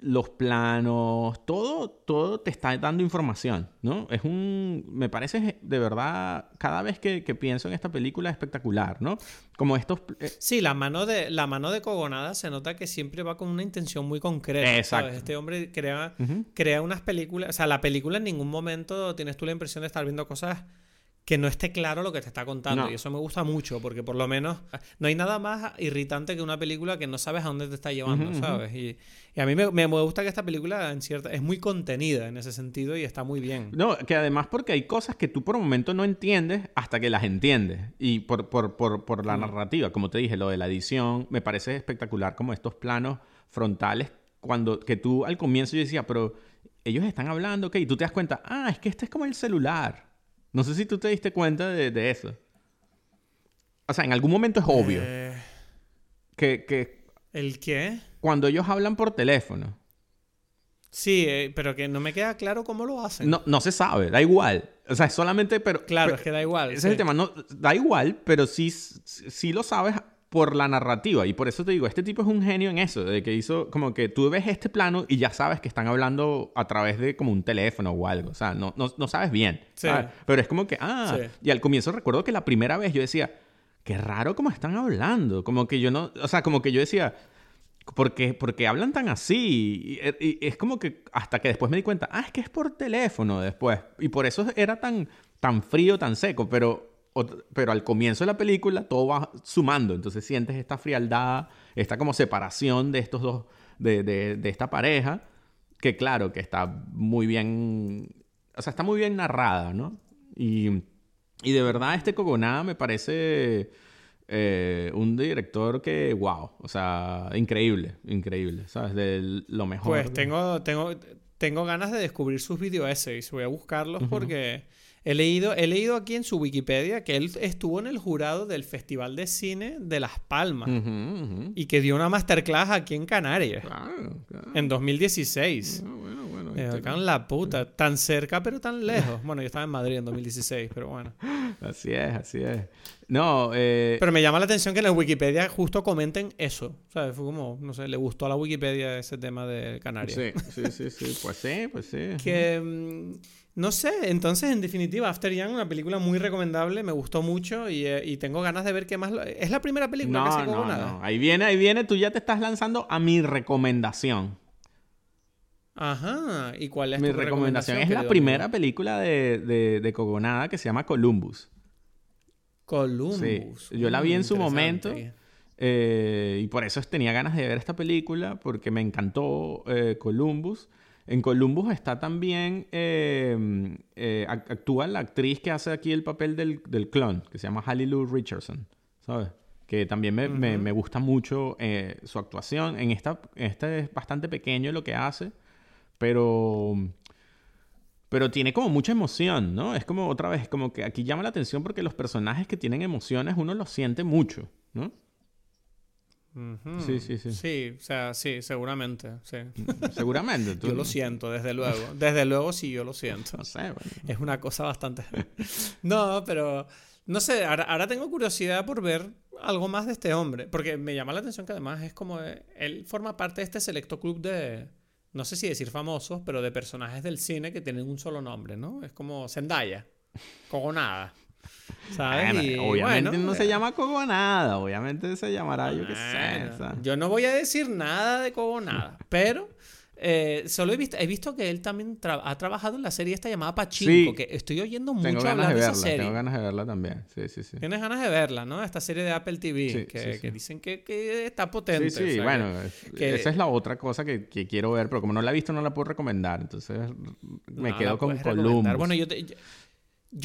los planos, todo, todo te está dando información, ¿no? Es un, me parece de verdad, cada vez que, pienso en esta película es espectacular, ¿no? Como estos... Eh, sí, la mano, de, la mano de Cogonada se nota que siempre va con una intención muy concreta. Exacto. Este hombre crea, crea unas películas, o sea, la película en ningún momento tienes tú la impresión de estar viendo cosas que no esté claro lo que te está contando. Y eso me gusta mucho, porque por lo menos no hay nada más irritante que una película que no sabes a dónde te está llevando, ¿sabes? Y, a mí me, me, gusta que esta película en cierta, es muy contenida en ese sentido y está muy bien. No, que además porque hay cosas que tú por un momento no entiendes hasta que las entiendes. Y por, por, por, por la narrativa, como te dije, lo de la edición, me parece espectacular como estos planos frontales, cuando que tú al comienzo yo decía, pero ellos están hablando, ok, y tú te das cuenta, ah, es que este es como el celular. No sé si tú te diste cuenta de, eso. O sea, en algún momento es obvio. Eh, que, ¿El qué? Cuando ellos hablan por teléfono. Sí, eh, pero que no me queda claro cómo lo hacen. No, no se sabe, da igual. O sea, solamente, pero... Claro, es que da igual. Ese es el tema, no, da igual, pero sí, sí lo sabes por la narrativa. Y por eso te digo, este tipo es un genio en eso, de que hizo como que tú ves este plano y ya sabes que están hablando a través de como un teléfono o algo. O sea, no, no, sabes bien. Pero es como que, ah, y al comienzo recuerdo que la primera vez yo decía, qué raro cómo están hablando. Como que yo no, o sea, como que yo decía, ¿por qué, porque hablan tan así? Y, es como que hasta que después me di cuenta, ah, es que es por teléfono después. Y por eso era tan, tan frío, tan seco. Pero pero al comienzo de la película todo va sumando, entonces sientes esta frialdad, esta como separación de estos dos, de, de, esta pareja, que claro, que está muy bien, o sea, está muy bien narrada, ¿no? Y, y de verdad este Cogonada me parece eh, un director que, wow, o sea, increíble, increíble, ¿sabes? De lo mejor. Pues tengo, tengo, tengo ganas de descubrir sus video essays, voy a buscarlos porque He leído, he leído aquí en su Wikipedia que él estuvo en el jurado del Festival de Cine de Las Palmas y que dio una masterclass aquí en Canarias en 2016. Ah, bueno, bueno, Me en la [laughs] puta, tan cerca pero tan lejos. Bueno, yo estaba en Madrid en 2016, pero bueno. Así es, así es. No, eh... Pero me llama la atención que en el Wikipedia justo comenten eso. ¿Sabes? Fue como, no sé, le gustó a la Wikipedia ese tema de Canarias. Sí, sí, sí, sí. Pues sí, pues sí. que... Mm, no sé, entonces en definitiva, After Young, una película muy recomendable, me gustó mucho y, eh, tengo ganas de ver qué más. ¿Es la primera película que hace no, nada? No, ahí viene, ahí viene, tú ya te estás lanzando a mi recomendación. Ajá, ¿y cuál es mi tu recomendación? es la primera película de, de, de, Cogonada que se llama Columbus. Columbus. yo la vi en su momento. Eh, y por eso tenía ganas de ver esta película, porque me encantó eh, Columbus. En Columbus está también, eh, eh, actúa la actriz que hace aquí el papel del, del clon, que se llama Halle Lou Richardson, ¿sabes? Que también me, me, gusta mucho eh, su actuación. En esta, este es bastante pequeño lo que hace, pero, pero tiene como mucha emoción, ¿no? Es como otra vez, como que aquí llama la atención porque los personajes que tienen emociones uno los siente mucho, ¿no? Sí, sí, sí. Sí, o sea, sí, seguramente. Sí. Seguramente. [laughs] Yo lo siento, desde luego. Desde luego sí, yo lo siento. [laughs] No sé, Es una cosa bastante... [laughs] no, pero... No sé, ahora, tengo curiosidad por ver algo más de este hombre. Porque me llama la atención que además es como... Él forma parte de este selecto club de... No sé si decir famosos, pero de personajes del cine que tienen un solo nombre, ¿no? Es como Zendaya. Cogonada. ¿Sabes? obviamente no se eh. llama Cogonada, obviamente se llamará, yo qué sé. Yo no voy a decir nada de Cogonada, [laughs] pero eh, solo he visto, he visto que él también ha trabajado en la serie esta llamada Pachinko, que estoy oyendo mucho hablar de, esa serie. Tengo ganas de verla también, sí, sí, sí. Tienes ganas de verla, ¿no? Esta serie de Apple TV, que, dicen que, está potente. Sí, sí, bueno, esa es la otra cosa que, quiero ver, pero como no la he visto no la puedo recomendar, entonces me quedo con Columbus. Bueno, yo, te, yo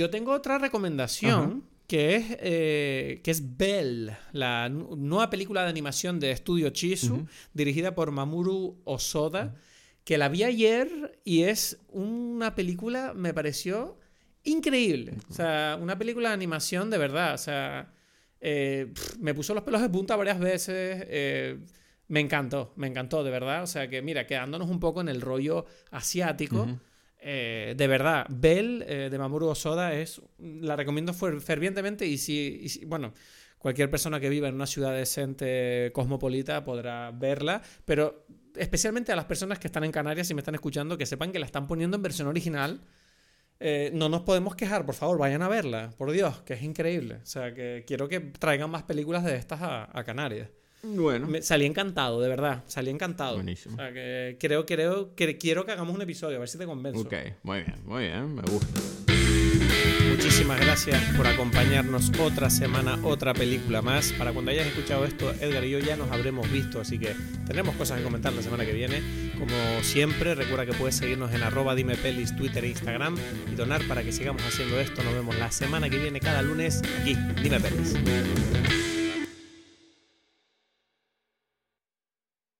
tengo otra recomendación. Que es, eh, que es Bell, la nueva película de animación de Estudio Chisu, dirigida por Mamoru Osoda, que la vi ayer y es una película, me pareció increíble. O sea, una película de animación de verdad. O sea, eh, me puso los pelos de punta varias veces. Eh, me encantó, me encantó, de verdad. O sea, que mira, quedándonos un poco en el rollo asiático. Eh, de verdad, Bell eh, de Mamoru Osoda es. La recomiendo fervientemente y si, bueno, cualquier persona que viva en una ciudad decente, cosmopolita, podrá verla, pero especialmente a las personas que están en Canarias y me están escuchando, que sepan que la están poniendo en versión original. Eh, no nos podemos quejar, por favor, vayan a verla, por Dios, que es increíble. O sea, que quiero que traigan más películas de estas a, Canarias. Bueno. salí encantado, de verdad. Salí encantado. Buenísimo. O sea, que creo, creo, que quiero que hagamos un episodio, a ver si te convenzo. Ok, muy bien, muy bien, me gusta. Muchísimas gracias por acompañarnos otra semana, otra película más. Para cuando hayas escuchado esto, Edgar y yo ya nos habremos visto, así que tendremos cosas que comentar la semana que viene. Como siempre, recuerda que puedes seguirnos en arroba dime pelis, Twitter e Instagram y donar para que sigamos haciendo esto. Nos vemos la semana que viene, cada lunes, aquí, Dime Pelis.